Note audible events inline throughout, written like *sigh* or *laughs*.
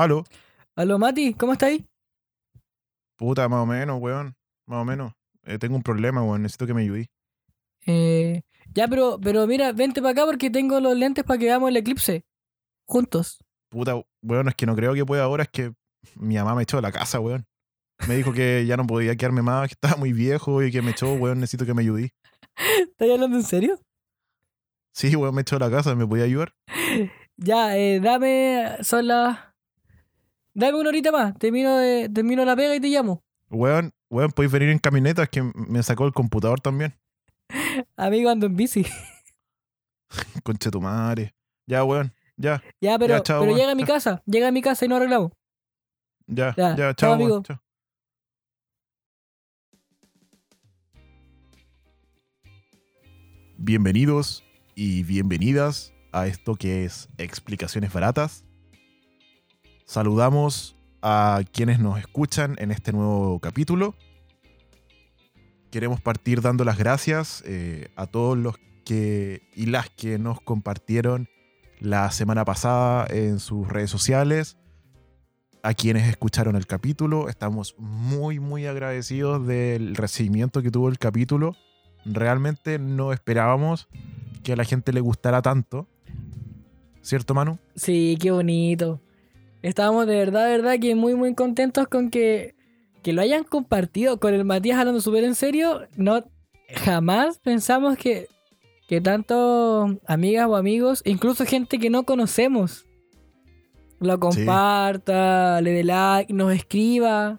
Aló. Aló, Mati, ¿cómo estáis? Puta, más o menos, weón. Más o menos. Eh, tengo un problema, weón. Necesito que me ayudéis. Eh, ya, pero, pero mira, vente para acá porque tengo los lentes para que veamos el eclipse. Juntos. Puta, weón, es que no creo que pueda ahora. Es que mi mamá me echó de la casa, weón. Me dijo que ya no podía quedarme más, que estaba muy viejo y que me echó, weón. Necesito que me ayudéis. *laughs* ¿Estás hablando en serio? Sí, weón, me echó de la casa. ¿Me podía ayudar? *laughs* Ya, eh, dame. Son las. Dame una horita más. Termino, de, termino la pega y te llamo. Weón, weón, podéis venir en camioneta. Es que me sacó el computador también. *laughs* Amigo, ando en bici. *laughs* Conche tu madre. Ya, weón. Ya, Ya, pero, Ya, chao, pero weón, llega a mi chao. casa. Llega a mi casa y no arreglamos. ya, Ya, ya, chao, amigo. weón, chao. Bienvenidos y bienvenidas a esto que es Explicaciones Baratas. Saludamos a quienes nos escuchan en este nuevo capítulo. Queremos partir dando las gracias eh, a todos los que y las que nos compartieron la semana pasada en sus redes sociales, a quienes escucharon el capítulo. Estamos muy, muy agradecidos del recibimiento que tuvo el capítulo. Realmente no esperábamos que a la gente le gustara tanto. ¿Cierto, Manu? Sí, qué bonito. Estábamos de verdad, de verdad que muy, muy contentos con que, que lo hayan compartido con el Matías hablando súper en serio. No, jamás pensamos que, que tanto amigas o amigos, incluso gente que no conocemos, lo comparta, le dé like, nos escriba.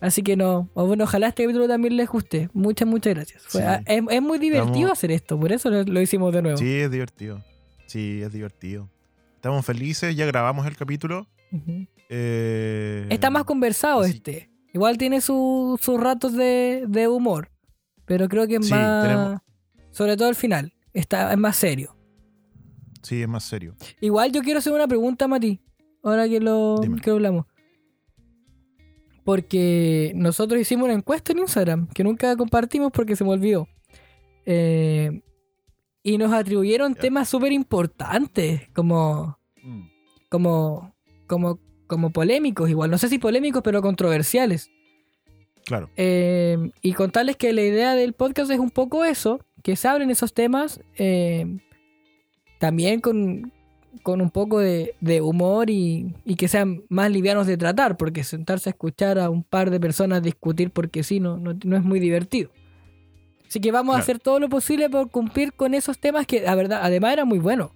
Así que no, o bueno, ojalá este capítulo también les guste. Muchas, muchas gracias. Sí. ah, es, es muy divertido Estamos- hacer esto, por eso lo, lo hicimos de nuevo. Sí, es divertido. Sí, es divertido. Estamos felices, ya grabamos el capítulo. Eh, Está más conversado así- este. Igual tiene su- sus ratos de, de humor. Pero creo que es Sí, más. tenemos- Sobre todo al final. Está, es más serio. Sí, es más serio. Igual yo quiero hacer una pregunta, Mati. Ahora que lo, Dime. que hablamos. Porque nosotros hicimos una encuesta en Instagram que nunca compartimos porque se me olvidó. Eh, y nos atribuyeron temas súper importantes. Como. Como. Como. Como polémicos, igual. No sé si polémicos, pero controversiales. Claro. Eh, y contarles que la idea del podcast es un poco eso, que se abren esos temas eh, también con, con un poco de, de humor y, y que sean más livianos de tratar, porque sentarse a escuchar a un par de personas discutir porque sí, no, no, no es muy divertido. Así que vamos a hacer todo lo posible por cumplir con esos temas que, la verdad, además era muy bueno.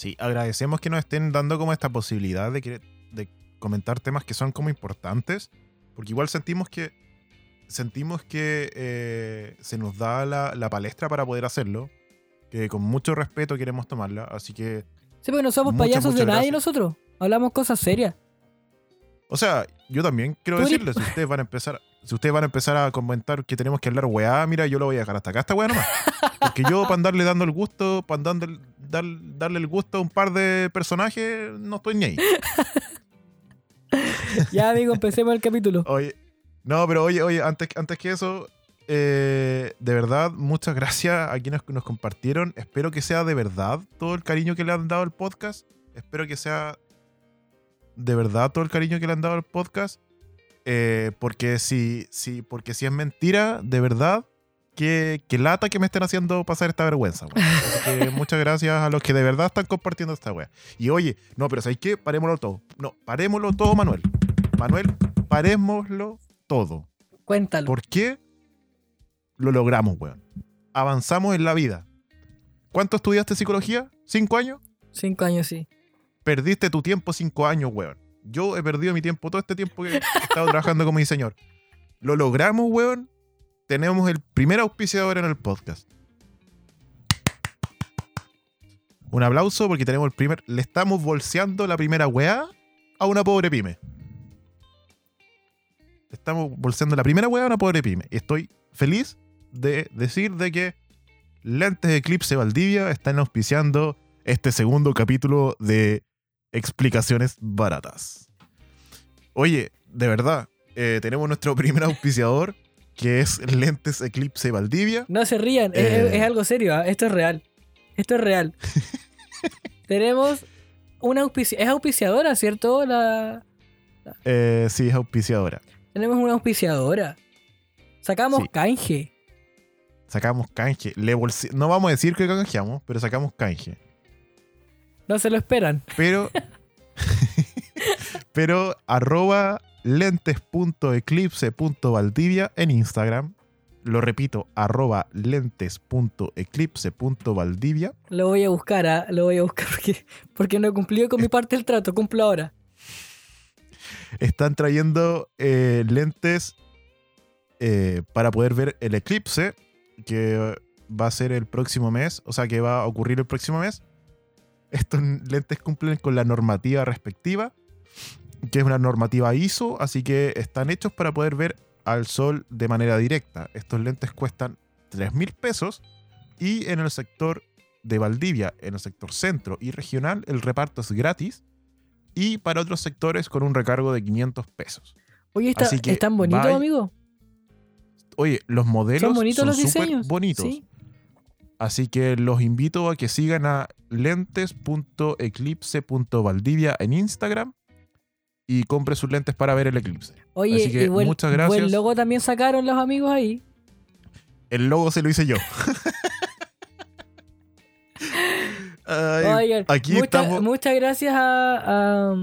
Sí, agradecemos que nos estén dando como esta posibilidad de, que- de comentar temas que son como importantes, porque igual sentimos que sentimos que eh, se nos da la, la palestra para poder hacerlo, que con mucho respeto queremos tomarla, así que, Sí, porque no somos Muchas, payasos de muchas nadie gracias. nosotros. Hablamos cosas serias. O sea, yo también quiero decirles, si *laughs* ustedes van a empezar, si ustedes van a empezar a comentar que tenemos que hablar weá, mira, yo lo voy a dejar hasta acá, esta weá nomás. Porque yo, para andarle dando el gusto, para darle, dar- darle el gusto a un par de personajes, no estoy ni ahí. *laughs* Ya, amigo, empecemos el capítulo. Oye, no, pero oye, oye, antes, antes que eso, eh, de verdad, muchas gracias a quienes nos compartieron. Espero que sea de verdad todo el cariño que le han dado al podcast. Espero que sea de verdad todo el cariño que le han dado al podcast. Eh, porque si, si, porque si es mentira, de verdad, que, que lata que me estén haciendo pasar esta vergüenza. que *laughs* muchas gracias a los que de verdad están compartiendo esta wea. Y oye, no, pero ¿sabes qué? Parémoslo todo. No, parémoslo todo, Manuel. Manuel, parémoslo todo. Cuéntalo. ¿Por qué lo logramos, weón? Avanzamos en la vida. ¿Cuánto estudiaste psicología? ¿Cinco años? Cinco años, sí. Perdiste tu tiempo cinco años, weón. Yo he perdido mi tiempo todo este tiempo que he estado trabajando como diseñador. Lo logramos, weón. Tenemos el primer auspiciador en el podcast. Un aplauso porque tenemos el primer. Le estamos bolseando la primera weá a una pobre pyme. Estamos bolseando la primera weá a una pobre pyme. Estoy feliz de decir de que Lentes Eclipse Valdivia están auspiciando este segundo capítulo de Explicaciones Baratas. Oye, de verdad, eh, tenemos nuestro *laughs* primer auspiciador, que es Lentes Eclipse Valdivia. No se rían, es- Eh. es, es algo serio, ¿ah? esto es real. Esto es real. *laughs* Tenemos una auspici- es auspiciadora, ¿cierto? La, Eh, sí, es auspiciadora. tenemos una auspiciadora. Sacamos Sí. canje. Sacamos canje. Le no vamos a decir que canjeamos, pero sacamos canje. No se lo esperan. Pero. *laughs* pero arroba lentes.eclipse.valdivia en Instagram. Lo repito, arroba lentes.eclipse.valdivia. Lo voy a buscar, ¿ah? lo voy a buscar porque, porque no he cumplido con mi parte del trato. Cumplo ahora. Están trayendo eh, lentes eh, para poder ver el eclipse, que va a ser el próximo mes, o sea que va a ocurrir el próximo mes. Estos lentes cumplen con la normativa respectiva, que es una normativa ISO, así que están hechos para poder ver al sol de manera directa. Estos lentes cuestan 3 mil pesos y en el sector de Valdivia, en el sector centro y regional, el reparto es gratis y para otros sectores con un recargo de 500 pesos. Oye, está, ¿están bonitos, amigo? Oye, los modelos Son bonitos los súper diseños. bonitos. Sí. Así que los invito a que sigan a lentes.eclipse.valdivia en Instagram y compre sus lentes para ver el eclipse. Oye, Así que y buen, muchas gracias. buen logo también sacaron los amigos ahí. El logo se lo hice yo. *laughs* Ay, Oigan, aquí mucha- estamos. muchas gracias a, a-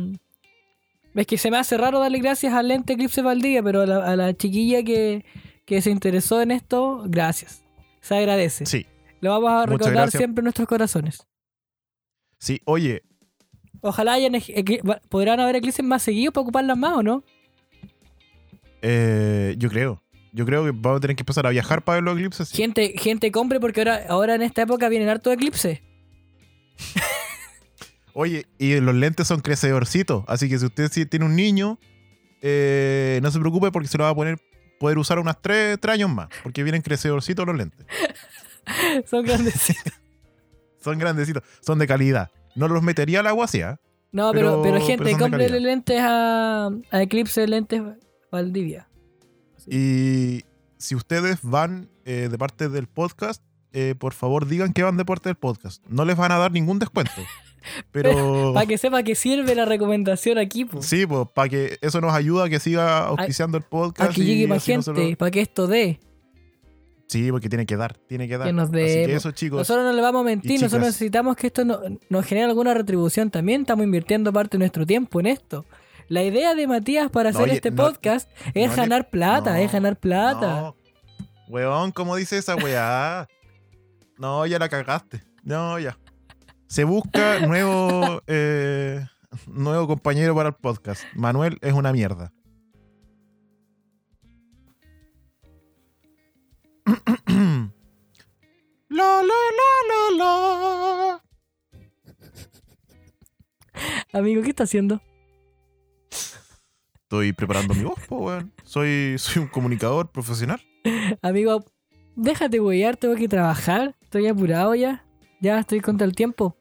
Es que se me hace raro darle gracias al Lente Eclipse Valdivia, pero a la, a la chiquilla que, que se interesó en esto, gracias. Se agradece. Sí, Lo vamos a recordar siempre en nuestros corazones. sí. Oye, Ojalá hayan podrán haber eclipses más seguidos para ocuparlas más, ¿o no? eh, yo creo. Yo creo que vamos a tener que empezar a viajar para ver los eclipses. sí. Gente, gente compre porque ahora, ahora en esta época vienen harto eclipses. *laughs* Oye, y los lentes son crecedorcitos. Así que si usted tiene un niño, eh, no se preocupe porque se lo va a poner, poder usar unas 3 años más. Porque vienen crecedorcitos los lentes. *laughs* *laughs* Son grandes. *laughs* Son grandecitos, son de calidad. No los metería al agua así, ¿ah? No, pero, Pero- pero, gente, calidad. lentes a, a Eclipse Lentes Valdivia. Y si ustedes van eh, de parte del podcast, eh, por favor digan que van de parte del podcast. No les van a dar ningún descuento. *laughs* Pero Para que sepa que sirve la recomendación aquí, sí, pues para que eso nos ayuda a que siga auspiciando el podcast. a que llegue más gente, nosotros- para que esto dé. Sí, porque tiene que dar, tiene que dar. Que nos Así que po. eso, chicos. Nosotros no le vamos a mentir, nosotros necesitamos que esto no- nos genere alguna retribución también. Estamos invirtiendo parte de nuestro tiempo en esto. La idea de Matías para No, hacer oye, este no- podcast es le- ganar plata, es ganar plata. No. Weón, ¿cómo dice esa weá? *laughs* No, ya la cagaste. No, ya. Se busca nuevo, *laughs* eh, nuevo compañero para el podcast. Manuel es una mierda. La, la, la, la, la. Amigo, ¿qué está haciendo? Estoy preparando mi voz, po, weón. Soy, soy un comunicador profesional. Amigo, déjate huear, tengo que trabajar. Estoy apurado ya. Ya estoy contra el tiempo.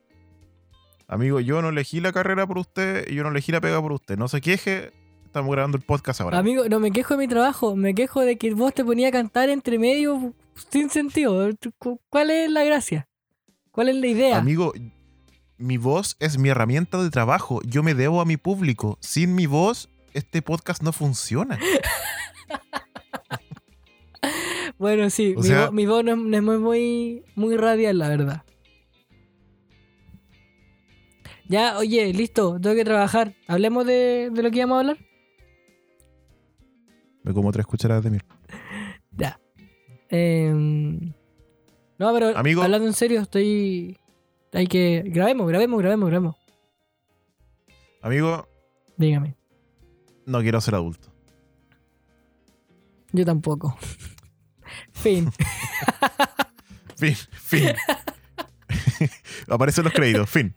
Amigo, yo no elegí la carrera por usted y yo no elegí la pega por usted. No se queje, estamos grabando el podcast ahora. Amigo, no me quejo de mi trabajo, me quejo de que vos te ponías a cantar entre medio sin sentido. Cu- ¿Cuál es la gracia? ¿Cuál es la idea? Amigo, mi voz es mi herramienta de trabajo. Yo me debo a mi público. Sin mi voz, este podcast no funciona. *laughs* Bueno, sí, mi, sea- vo- mi voz no es, no es muy, muy, muy radial, la verdad. Ya, oye, listo, tengo que trabajar. Hablemos de, de lo que íbamos a hablar. Me como tres cucharadas de miel. *laughs* Ya. Em, no, pero Amigo. hablando en serio, estoy. Hay que. Grabemos, grabemos, grabemos, grabemos. Amigo, Dígame. no quiero ser adulto. Yo tampoco. *laughs* *laughs* fin. Fin, fin. Aparecen los créditos, fin.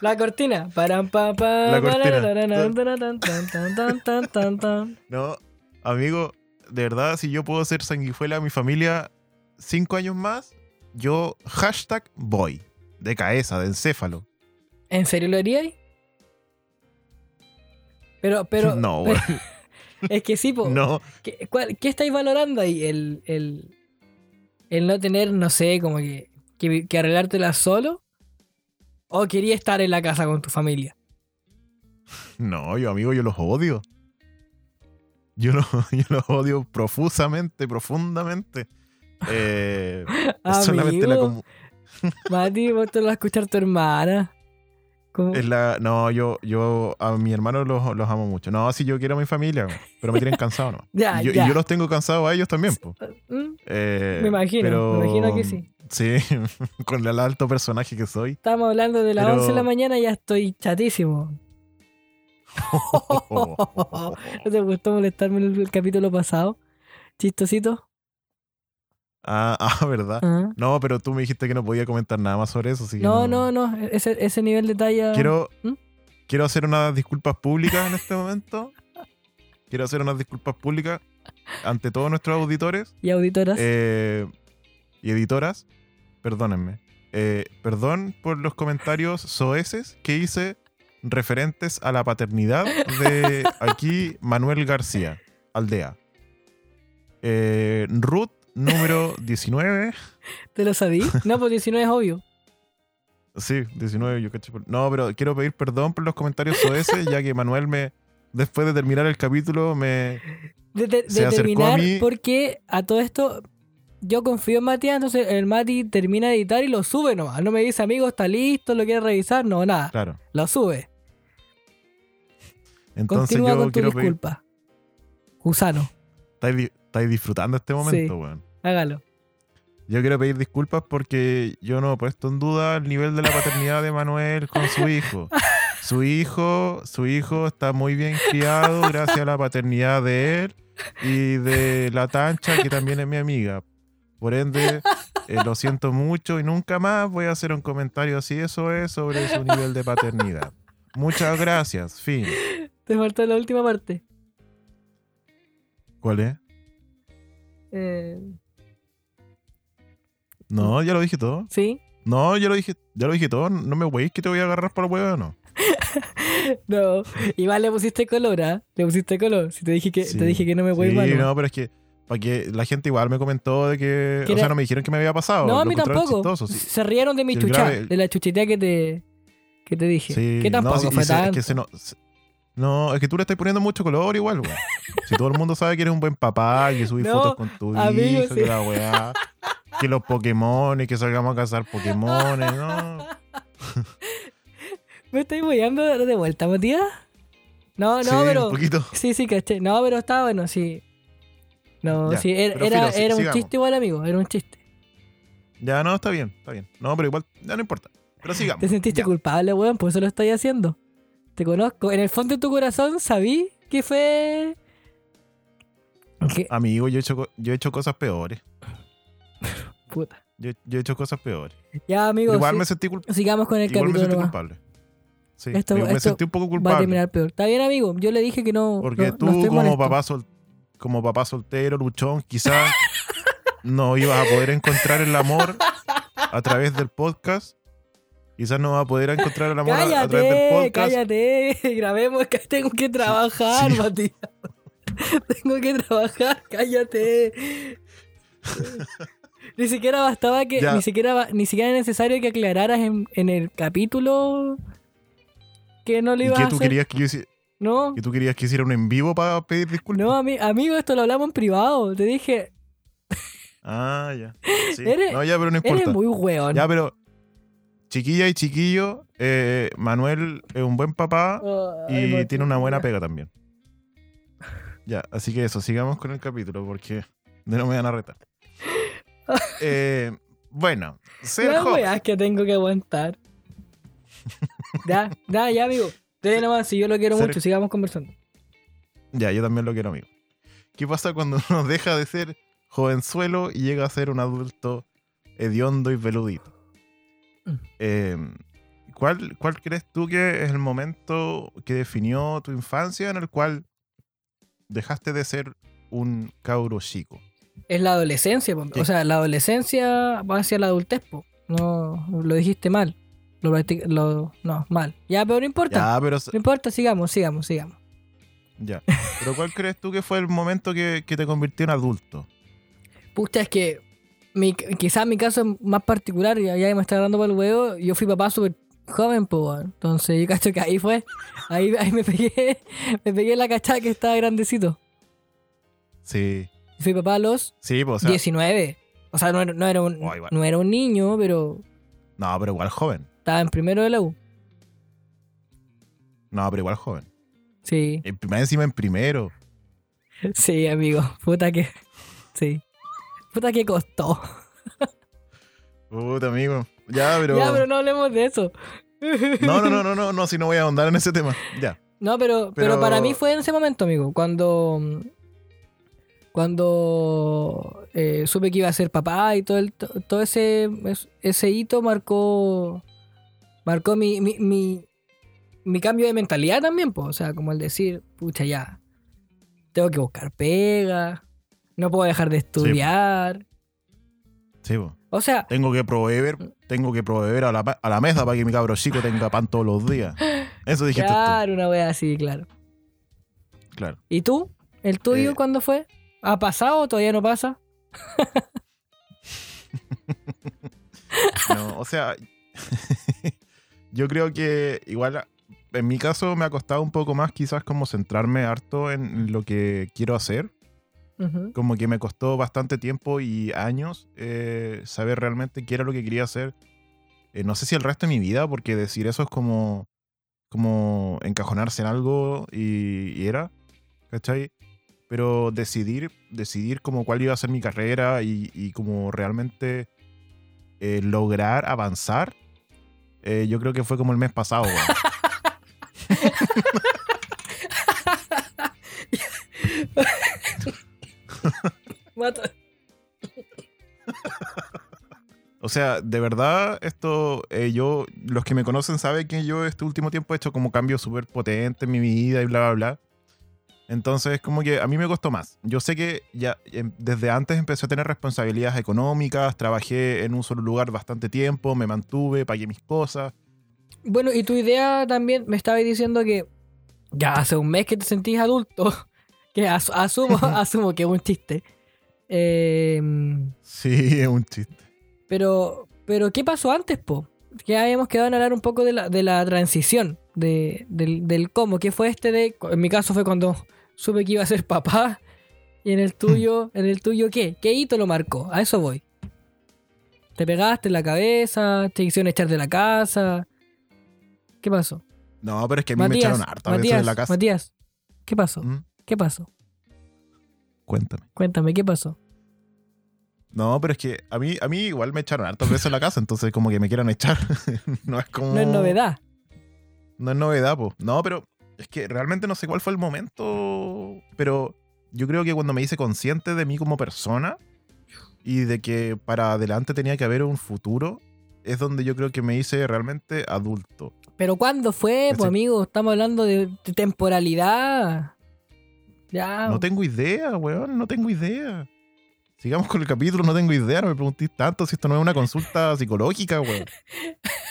La cortina. Param, pa, pa, La cortina. No, amigo, de verdad, si yo puedo ser sanguijuela a mi familia cinco años más, yo hashtag voy. De cabeza, de encéfalo. ¿En serio lo haríais? Pero, pero. *laughs* no, pero- *laughs* es que sí, po. no. ¿Qué, cuál- qué estáis valorando ahí? El, el, el no tener, no sé, como que, que, que arreglártela solo. ¿O quería estar en la casa con tu familia? *laughs* No, yo amigo, yo los odio. Yo los, *laughs* yo los odio profusamente, profundamente. *laughs* Eh, es solamente la comu- *laughs* Mati, vos te lo vas a escuchar tu hermana. Es la- no, yo, yo a mi hermano los, los amo mucho. No, sí, yo quiero a mi familia, pero me tienen cansado, ¿no? Ya, y, yo, y ya. yo los tengo cansados a ellos también, po. Mm, Eh, Me imagino, pero- me imagino que sí. Sí, con el alto personaje que soy. Estamos hablando de las Pero- 11 de la mañana y ya estoy chatísimo. *laughs* ¿No te gustó molestarme en el, capítulo pasado? ¿Chistosito? ah, *laughs* ah, ¿verdad? Ajá. No, pero tú me dijiste que no podía comentar nada más sobre eso, así que No, no, no. Ese, ese nivel de talla. Quiero, ¿Mm? quiero hacer unas disculpas públicas en este momento. Quiero hacer unas disculpas públicas ante todos nuestros auditores Y auditoras. eh, y editoras. Perdónenme. Eh, perdón por los comentarios soeces que hice referentes a la paternidad de aquí Manuel García, aldea. Eh, Ruth número 19. ¿Te lo sabí? No, pues 19 es obvio. Sí, 19, yo caché No, pero quiero pedir perdón por los comentarios soeces, ya que Manuel me, después de terminar el capítulo, me... De, de- de Se acercó a mí. porque a todo esto yo confío en Matías, entonces el Mati termina de editar y lo sube nomás. No me dice, amigo, está listo, lo quiere revisar. No, nada. Claro. Lo sube. Entonces Continúa yo con tu quiero pedir... disculpa. Gusano, Estáis, estáis disfrutando este momento, weón. hágalo. Yo quiero pedir disculpas porque yo no he puesto en duda el nivel de la paternidad de Manuel con su hijo. Su hijo, su hijo está muy bien criado gracias a la paternidad de él y de la Tancha, que también es mi amiga. Por ende, eh, lo siento mucho y nunca más voy a hacer un comentario así. Eso es sobre su nivel de paternidad. Muchas gracias. Fin. Te faltó la última parte. ¿Cuál es? Eh, No, ya lo dije todo. ¿Sí? No, ya lo dije, ya lo dije todo. No me weis que te voy a agarrar por el huevo, no. *laughs* No. Igual le pusiste color, ¿ah? Le pusiste color. Si te dije que, Sí. te dije que no me voy Sí, mal. no, pero es que para que la gente igual me comentó de que, o sea, no me dijeron que me había pasado. No, a mí tampoco. chistoso, sí. Se rieron de mi el chucha, grave- de la chuchetea que te, que te dije. Sí, que tampoco no, sí, y fue es que se no, se- no, es que tú le estás poniendo mucho color igual, weón. Si todo el mundo sabe que eres un buen papá, que subís *laughs* No, fotos con tu amigo, hijo, que la weá, que los Pokémon, que salgamos a cazar Pokémon, no. *laughs* ¿Me estáis mollando de vuelta, Matías? No, no, Sí, pero. Un poquito. Sí, sí, caché. No, pero estaba bueno, sí. No, Ya, sí, era, era, un chiste igual, amigo. Era un chiste. Ya no, está bien, está bien. No, pero igual, ya no importa. Pero sigamos. Te sentiste Ya. culpable, weón, por eso lo estoy haciendo. Te conozco. En el fondo de tu corazón sabí que fue. Amigo, yo he hecho, yo he hecho cosas peores. *laughs* Puta. Yo, yo he hecho cosas peores. Ya, amigo. Igual me sentí culpable. Sigamos con el Igual me capítulo sentí nomás. culpable. Sí, Esto- me, me esto sentí un poco Va a culpable. terminar peor. Está bien, amigo. Yo le dije que no. Porque no- tú, no como papá, sol- como papá soltero, luchón, quizás no ibas a poder encontrar el amor a través del podcast. Quizás no vas a poder encontrar el amor a, a través del Cállate, podcast. cállate. *laughs* Grabemos que tengo que trabajar, sí. Matías. *laughs* tengo que trabajar, cállate. Ni siquiera bastaba que. Ya. Ni siquiera, ni siquiera era necesario que aclararas en, en el capítulo que no ¿Y ibas que a tú, hacer. querías que yo hici- No, que tú querías que hiciera un en vivo para pedir disculpas? no, ami- amigo, esto lo hablamos en privado. Te dije, Ah, ya. Sí. Eres- no, ya, pero no eres importa. muy weón. Ya, pero chiquilla y chiquillo, eh, Manuel es un buen papá y tiene una buena pega también. Ya, así que eso, sigamos con el capítulo porque de no me van a retar. *laughs* Eh, bueno, Las weas que tengo que aguantar. ya, ya, ya, amigo. Dele nomás, si yo lo quiero Ser- mucho, sigamos conversando. Ya, yo también lo quiero, amigo. ¿Qué pasa cuando *laughs* uno deja de ser jovenzuelo y llega a ser un adulto hediondo y peludito? Mm. Eh, ¿cuál, ¿Cuál crees tú que es el momento que definió tu infancia en el cual dejaste de ser un cabro chico? Es la adolescencia, o sea, la adolescencia va hacia la adultez, po. No, lo dijiste mal. Lo, lo- no, mal. Ya, pero no importa. Ya, pero, No importa, sigamos, sigamos, sigamos. ya. pero ¿cuál crees tú que fue el momento que, que te convirtió en adulto? Pucha, es que mi, quizás mi caso es más particular, ya, ya me está dando para el huevo. Yo fui papá súper joven, pues. Entonces yo cacho que ahí fue. Ahí, ahí me pegué, *laughs* me pegué la cachada que estaba grandecito. Sí. Fui papá a los Sí, pues, o sea. 19. O sea, no, no era un, Oh, no era un niño, pero No, pero igual joven. Estaba en primero de la U. No, pero igual joven. Sí, En- Más encima en primero. *laughs* sí, amigo. Puta que. Sí. Puta que costó. Puta, amigo. Ya, pero. Ya, pero no hablemos de eso. No, no, no, *laughs* no, no, no, si no voy a ahondar en ese tema. Ya. No, pero, pero, Pero- para mí fue en ese momento, amigo. Cuando. Cuando eh, supe que iba a ser papá y todo el, to- todo ese, ese hito marcó. Marcó mi, mi, mi, mi cambio de mentalidad también, pues. O sea, como el decir, pucha, ya. Tengo que buscar pega. No puedo dejar de estudiar. Sí, pues. O sea, Tengo que proveer, tengo que proveer a la, a la mesa para que mi cabro chico tenga pan todos los días. Eso dijiste claro, una wea así, claro. Claro. ¿Y tú? ¿El tuyo Eh, cuándo fue? ¿Ha pasado o todavía no pasa? *laughs* No, o sea, yo creo que igual en mi caso me ha costado un poco más quizás como centrarme harto en lo que quiero hacer. Como que me costó bastante tiempo y años eh, saber realmente qué era lo que quería hacer. Eh, no sé si el resto de mi vida, porque decir eso es como, como encajonarse en algo y, y era, ¿cachai? Pero decidir, decidir como cuál iba a ser mi carrera y, y como realmente eh, lograr avanzar, eh, yo creo que fue como el mes pasado, weón. Mata. O sea, de verdad, esto, eh, yo, los que me conocen saben que yo este último tiempo he hecho como cambios súper potentes en mi vida y bla, bla, bla. Entonces, como que a mí me costó más. Yo sé que ya em, desde antes empecé a tener responsabilidades económicas, trabajé en un solo lugar bastante tiempo, me mantuve, pagué mis cosas. Bueno, y tu idea también me estabas diciendo que ya hace un mes que te sentís adulto. *laughs* Que as- asumo, *laughs* asumo que es un chiste. Eh, Sí, es un chiste. pero, pero, ¿qué pasó antes, po? Que habíamos quedado en hablar un poco de la, de la transición, de, del, del cómo. ¿Qué fue este de.? En mi caso fue cuando supe que iba a ser papá. Y en el tuyo, ¿en el tuyo qué? ¿Qué hito lo marcó? A eso voy. ¿Te pegaste en la cabeza? ¿Te quisieron echar de la casa? ¿Qué pasó? No, pero es que a mí me echaron harta veces Matías, en la casa. Matías, ¿qué pasó? ¿Mm? ¿Qué pasó? Cuéntame. Cuéntame, ¿qué pasó? No, pero es que a mí, a mí igual me echaron hartas veces en la casa, entonces como que me quieran echar. *laughs* no es como... No es novedad. No es novedad, po. No, pero es que realmente no sé cuál fue el momento. Pero yo creo que cuando me hice consciente de mí como persona y de que para adelante tenía que haber un futuro, es donde yo creo que me hice realmente adulto. Pero ¿cuándo fue, pues amigo? Estamos hablando de, de temporalidad. Ya. No tengo idea, weón, no tengo idea. Sigamos con el capítulo, no tengo idea, no me preguntéis tanto si esto no es una consulta psicológica, weón. *laughs*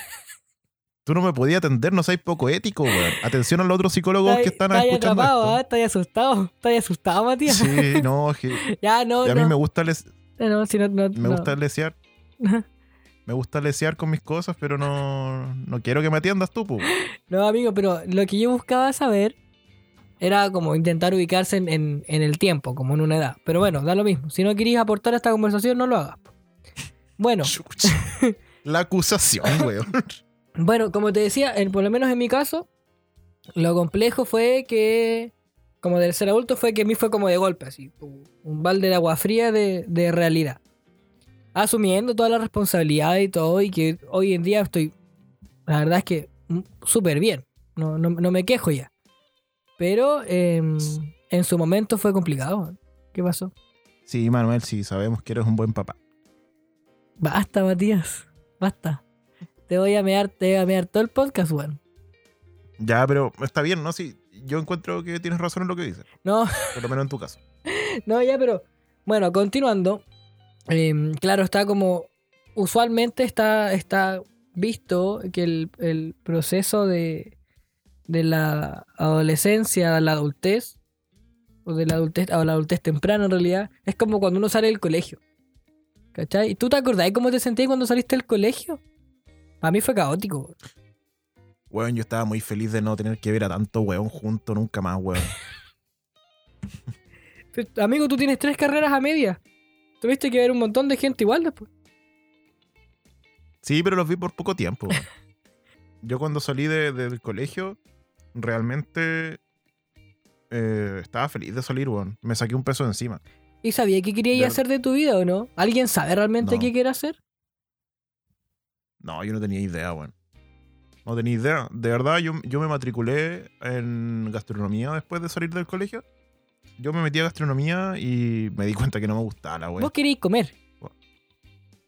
Tú no me podías atender, no seas poco ético, weón. Atención a los otros psicólogos Está que están está escuchando atrapado, esto. ¿ah? Está ahí asustado. Está ahí asustado, Matías. Sí, *laughs* no, que ya, no, y a mí me gusta les- No, si no, no, Me gusta lesear. *laughs* Me gusta lesear con mis cosas, pero no, no quiero que me atiendas tú, pu. No, amigo, pero lo que yo buscaba saber era como intentar ubicarse en, en- en el tiempo, como en una edad. Pero bueno, da lo mismo. Si no querías aportar a esta conversación, no lo hagas. Bueno. La acusación, *laughs* weón. Bueno, como te decía, en- por lo menos en mi caso, lo complejo fue que, como del ser adulto, fue que a mí fue como de golpe, así, un balde de agua fría de, de realidad. Asumiendo toda la responsabilidad y todo, y que hoy en día estoy, la verdad es que mm, súper bien, no, no, no me quejo ya. Pero em, en su momento fue complicado. ¿Qué pasó? Sí, Manuel, sí, sabemos que eres un buen papá. Basta, Matías, basta. Te voy a mear, te voy a mear todo el podcast, weón. Ya, pero está bien, ¿no? Sí, yo encuentro que tienes razón en lo que dices. No, Por lo menos en tu caso. *laughs* No, ya, pero bueno, continuando. em, claro, está como. Usualmente está, está visto que el, el proceso de, de la adolescencia a la adultez, o de la adultez a la adultez temprana en realidad, es como cuando uno sale del colegio. ¿Cachai? ¿Y tú te acordás cómo te sentías cuando saliste del colegio? Para mí fue caótico. Weón, yo estaba muy feliz de no tener que ver a tanto weón junto nunca más, weón. *laughs* *laughs* Pero, amigo, tú tienes tres carreras a media. Tuviste que ver un montón de gente igual después. Sí, pero los vi por poco tiempo. weón. *laughs* Yo cuando salí de- del colegio, realmente eh, estaba feliz de salir, weón. Me saqué un peso de encima. ¿Y sabía qué querías De- hacer de tu vida o no? ¿Alguien sabe realmente No. qué quiere hacer? No, yo no tenía idea, weón. No tenía idea. De verdad, yo, yo me matriculé en gastronomía después de salir del colegio. Yo me metí a gastronomía y me di cuenta que no me gustaba la weón. Vos querías comer.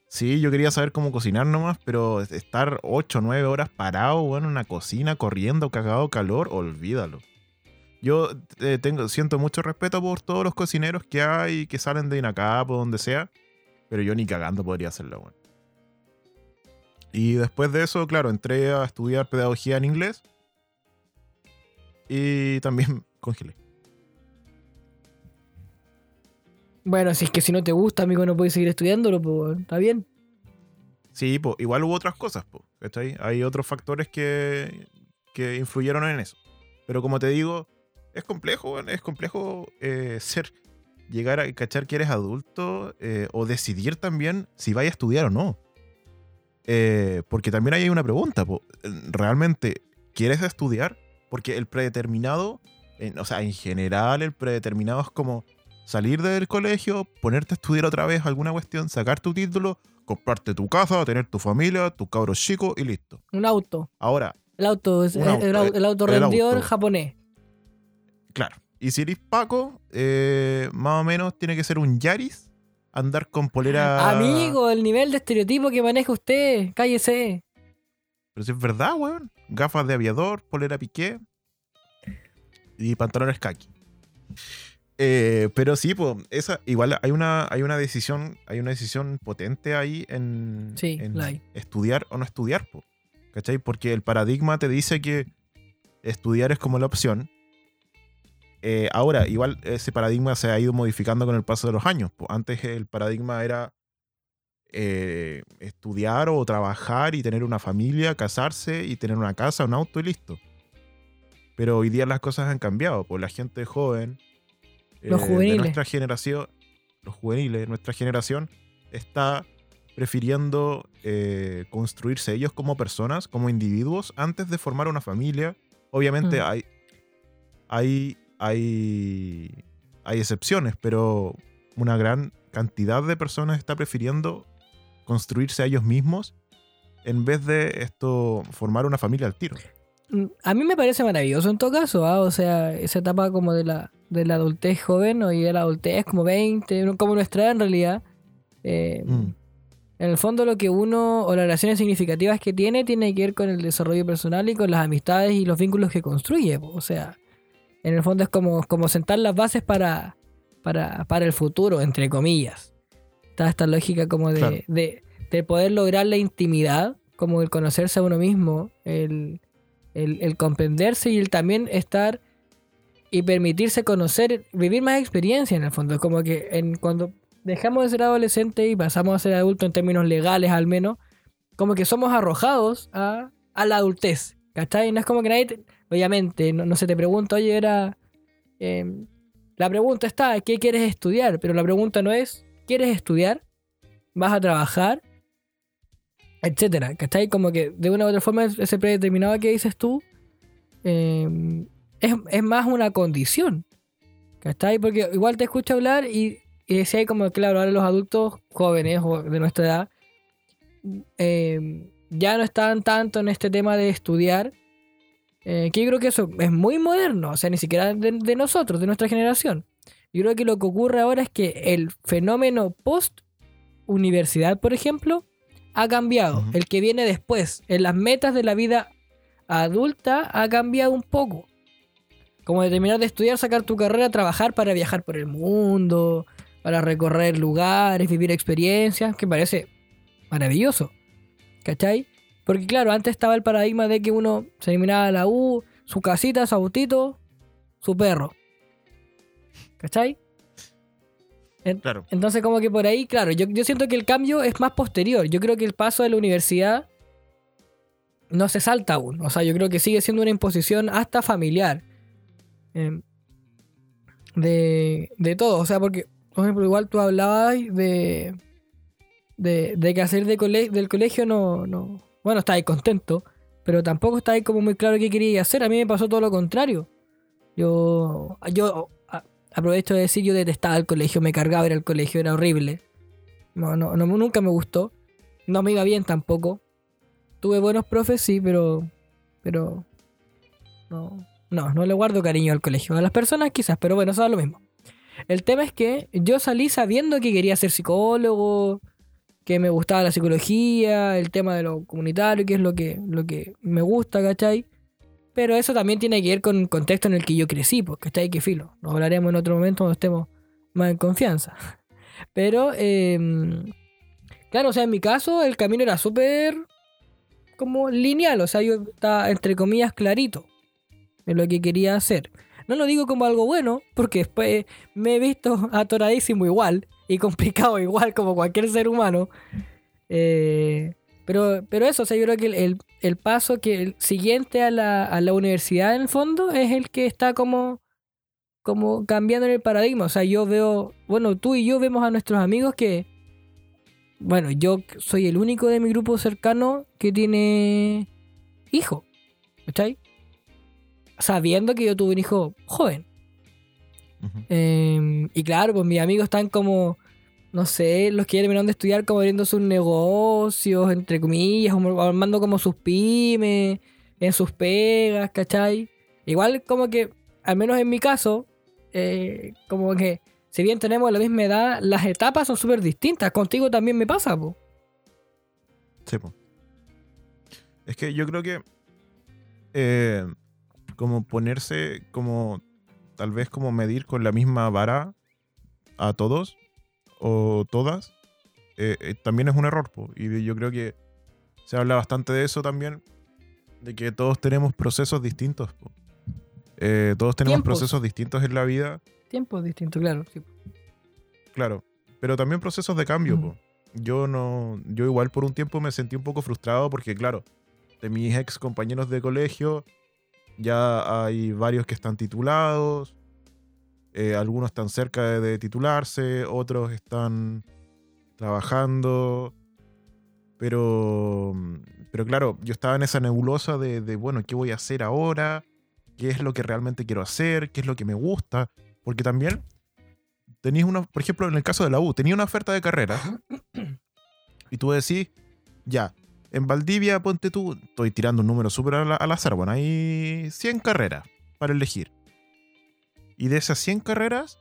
Sí, yo quería saber cómo cocinar nomás, pero estar 8 o 9 horas parado, weón, en una cocina, corriendo, cagado calor, olvídalo. Yo eh, tengo, siento mucho respeto por todos los cocineros que hay, que salen de Inacap o donde sea, pero yo ni cagando podría hacerlo, weón. Y después de eso, claro, entré a estudiar pedagogía en inglés y también *laughs* congelé. Bueno, si es que si no te gusta, amigo, no puedes seguir estudiándolo, pues está bien. Sí, po, igual hubo otras cosas, po, ¿cachai? Hay otros factores que, que influyeron en eso. Pero como te digo, es complejo, es complejo eh, *laughs* ser, llegar a cachar que eres adulto eh, o decidir también si vayas a estudiar o no. Eh, porque también ahí hay una pregunta, ¿realmente quieres estudiar? Porque el predeterminado, o sea, en general el predeterminado es como salir del colegio, ponerte a estudiar otra vez alguna cuestión, sacar tu título, comprarte tu casa, tener tu familia, tu cabros chicos y listo. Un auto. Ahora, El auto, es- el, auto, el au- el auto rendidor auto. japonés. claro. Y si eres Paco, eh, más o menos tiene que ser un Yaris, andar con polera. Amigo, el nivel de estereotipo que maneja usted, cállese. Pero si es verdad, weón. Gafas de aviador, polera piqué y pantalones kaki. Eh, pero sí, pues, esa, igual hay una, hay una decisión, hay una decisión potente ahí en, Sí, en estudiar o no estudiar, po, ¿cachai? Porque el paradigma te dice que estudiar es como la opción. Eh, ahora, igual ese paradigma se ha ido modificando con el paso de los años. Antes el paradigma era eh, estudiar o trabajar y tener una familia, casarse y tener una casa, un auto y listo. Pero hoy día las cosas han cambiado. Pues la gente joven, Los de juveniles. nuestra generación, los juveniles, nuestra generación está prefiriendo eh, construirse ellos como personas, como individuos, antes de formar una familia. Obviamente Mm. hay, hay, hay, hay excepciones, pero una gran cantidad de personas está prefiriendo construirse a ellos mismos en vez de esto formar una familia al tiro. Mm, A mí me parece maravilloso en todo caso, ¿ah? o sea, esa etapa como de la, de la adultez joven o y de la adultez como 20, no- como nuestra edad en realidad. eh, Mm. En el fondo lo que uno, o las relaciones significativas que tiene, tiene que ver con el desarrollo personal y con las amistades y los vínculos que construye. O sea, en el fondo es como, como sentar las bases para, para, para el futuro, entre comillas. Está esta lógica como de, Claro. de, de poder lograr la intimidad, como el conocerse a uno mismo, el, el, el comprenderse y el también estar y permitirse conocer, vivir más experiencia en el fondo. Es como que en, cuando dejamos de ser adolescentes y pasamos a ser adultos en términos legales al menos, como que somos arrojados a, a la adultez. ¿Cachai? No es como que nadie, te- obviamente, no, no se te pregunta, oye, era... em, la pregunta está, ¿qué quieres estudiar? Pero la pregunta no es, ¿quieres estudiar? ¿Vas a trabajar? Etcétera. ¿Cachai? Como que de una u otra forma ese predeterminado que dices tú em, es, es más una condición. ¿Cachai? Porque igual te escucho hablar y, y decía como, claro, ahora los adultos jóvenes o de nuestra edad em, ya no están tanto en este tema de estudiar. Eh, que yo creo que eso es muy moderno, o sea, ni siquiera de, de nosotros, de nuestra generación. Yo creo que lo que ocurre ahora es que el fenómeno post-universidad, por ejemplo, ha cambiado. El que viene después, en las metas de la vida adulta, ha cambiado un poco. Como de terminar de estudiar, sacar tu carrera, trabajar para viajar por el mundo, para recorrer lugares, vivir experiencias, que parece maravilloso. ¿Cachai? Porque claro, antes estaba el paradigma de que uno se eliminaba la U, su casita, su autito, su perro. ¿Cachai? Claro. Entonces como que por ahí, claro, yo, yo siento que el cambio es más posterior. Yo creo que el paso de la universidad no se salta aún. O sea, yo creo que sigue siendo una imposición hasta familiar. em, de, de todo. O sea, porque, por ejemplo, igual tú hablabas de, de, de que hacer de cole- del colegio no, no. Bueno, estáis contento, pero tampoco estáis como muy claro qué queríais hacer. A mí me pasó todo lo contrario. Yo, yo aprovecho de decir, yo detestaba el colegio, me cargaba ir al colegio, era horrible. No, no, no, nunca me gustó. No me iba bien tampoco. Tuve buenos profes, sí, pero. Pero. No. No, no le guardo cariño al colegio. A las personas quizás, pero bueno, eso es lo mismo. El tema es que yo salí sabiendo que quería ser psicólogo, que me gustaba la psicología, el tema de lo comunitario, que es lo que, lo que me gusta, ¿cachai? Pero eso también tiene que ver con el contexto en el que yo crecí, pues, ¿cachai? Que filo. Nos hablaremos en otro momento cuando estemos más en confianza. *laughs* Pero, em, claro, o sea, en mi caso el camino era súper como lineal, o sea, yo estaba entre comillas clarito en lo que quería hacer. No lo digo como algo bueno, porque después me he visto atoradísimo igual y complicado igual como cualquier ser humano. Eh, pero, pero eso, o sea, yo creo que el, el- paso que el siguiente a la, a la universidad en el fondo es el que está como, como cambiando en el paradigma. O sea, yo veo, bueno, tú y yo vemos a nuestros amigos que, bueno, yo soy el único de mi grupo cercano que tiene hijo. ¿Cachai? Sabiendo que yo tuve un hijo joven. Eh, y claro, pues mis amigos están como, no sé, los que ya terminaron de estudiar como abriendo sus negocios, entre comillas, armando como sus pymes, en sus pegas, ¿cachai? Igual como que, al menos en mi caso, eh, como que, si bien tenemos la misma edad, las etapas son súper distintas. Contigo también me pasa, po. Sí, po. Es que yo creo que eh, como ponerse, como tal vez como medir con la misma vara a todos o todas, eh, eh, también es un error. po. Y yo creo que se habla bastante de eso también, de que todos tenemos procesos distintos. Eh, todos tenemos Tiempos. procesos distintos en la vida, Tiempo distinto, claro. sí. claro, pero también procesos de cambio. Ujú. po. Yo no, yo igual por un tiempo me sentí un poco frustrado porque claro, de mis ex compañeros de colegio ya hay varios que están titulados, eh, algunos están cerca de, de titularse, otros están trabajando, pero, pero claro, yo estaba en esa nebulosa de, de, bueno, ¿qué voy a hacer ahora? ¿Qué es lo que realmente quiero hacer? ¿Qué es lo que me gusta? Porque también tenéis una, por ejemplo, en el caso de la U, tenía una oferta de carrera y tú decís, ya, en Valdivia, ponte tú, estoy tirando un número súper al, azar, bueno, hay 100 carreras para elegir. Y de esas 100 carreras,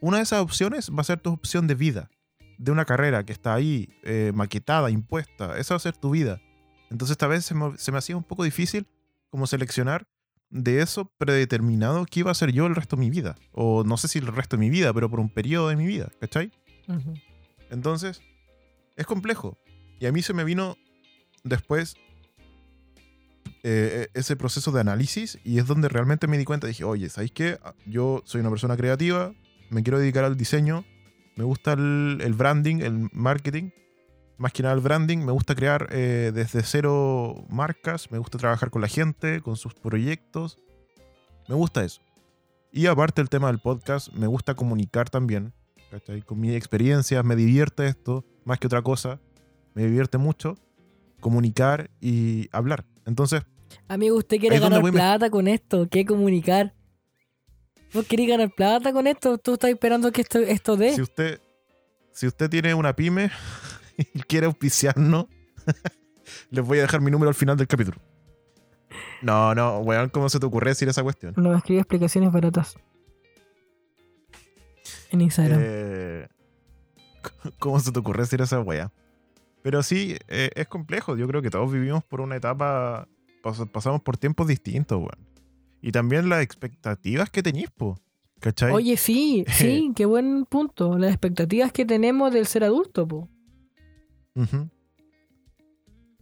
una de esas opciones va a ser tu opción de vida, de una carrera que está ahí, eh, maquetada, impuesta, esa va a ser tu vida. Entonces esta vez se me, se me hacía un poco difícil como seleccionar de eso predeterminado qué iba a ser yo el resto de mi vida. O no sé si el resto de mi vida, pero por un periodo de mi vida, ¿cachai? Ujú. Entonces, es complejo. Y a mí se me vino después eh, ese proceso de análisis y es donde realmente me di cuenta. Dije, oye, ¿sabéis qué? Ah, Yo soy una persona creativa, me quiero dedicar al diseño, me gusta el, el branding, el marketing. Más que nada el branding, me gusta crear eh, desde cero marcas, me gusta trabajar con la gente, con sus proyectos. Me gusta eso. Y aparte el tema del podcast, me gusta comunicar también. ¿cachai? Con mis experiencias, me divierte esto, más que otra cosa. Me divierte mucho comunicar y hablar. Entonces, Amigo, usted quiere ganar me- plata con esto, ¿qué comunicar? ¿Vos querés ganar plata con esto? ¿Tú estás esperando que esto, esto dé? si usted, si usted tiene una pyme *laughs* y quiere auspiciarnos, *laughs* les voy a dejar mi número al final del capítulo. No, no, weón, ¿cómo se te ocurre decir esa cuestión? No, escribe explicaciones baratas. En Instagram. Eh, *laughs* ¿Cómo se te ocurre decir esa wea? Pero sí, eh, es complejo. Yo creo que todos vivimos por una etapa, pas- pasamos por tiempos distintos, weón. Y también las expectativas que tenéis, po. ¿Cachai? Oye, sí, *laughs* sí, qué buen punto. Las expectativas que tenemos del ser adulto, po.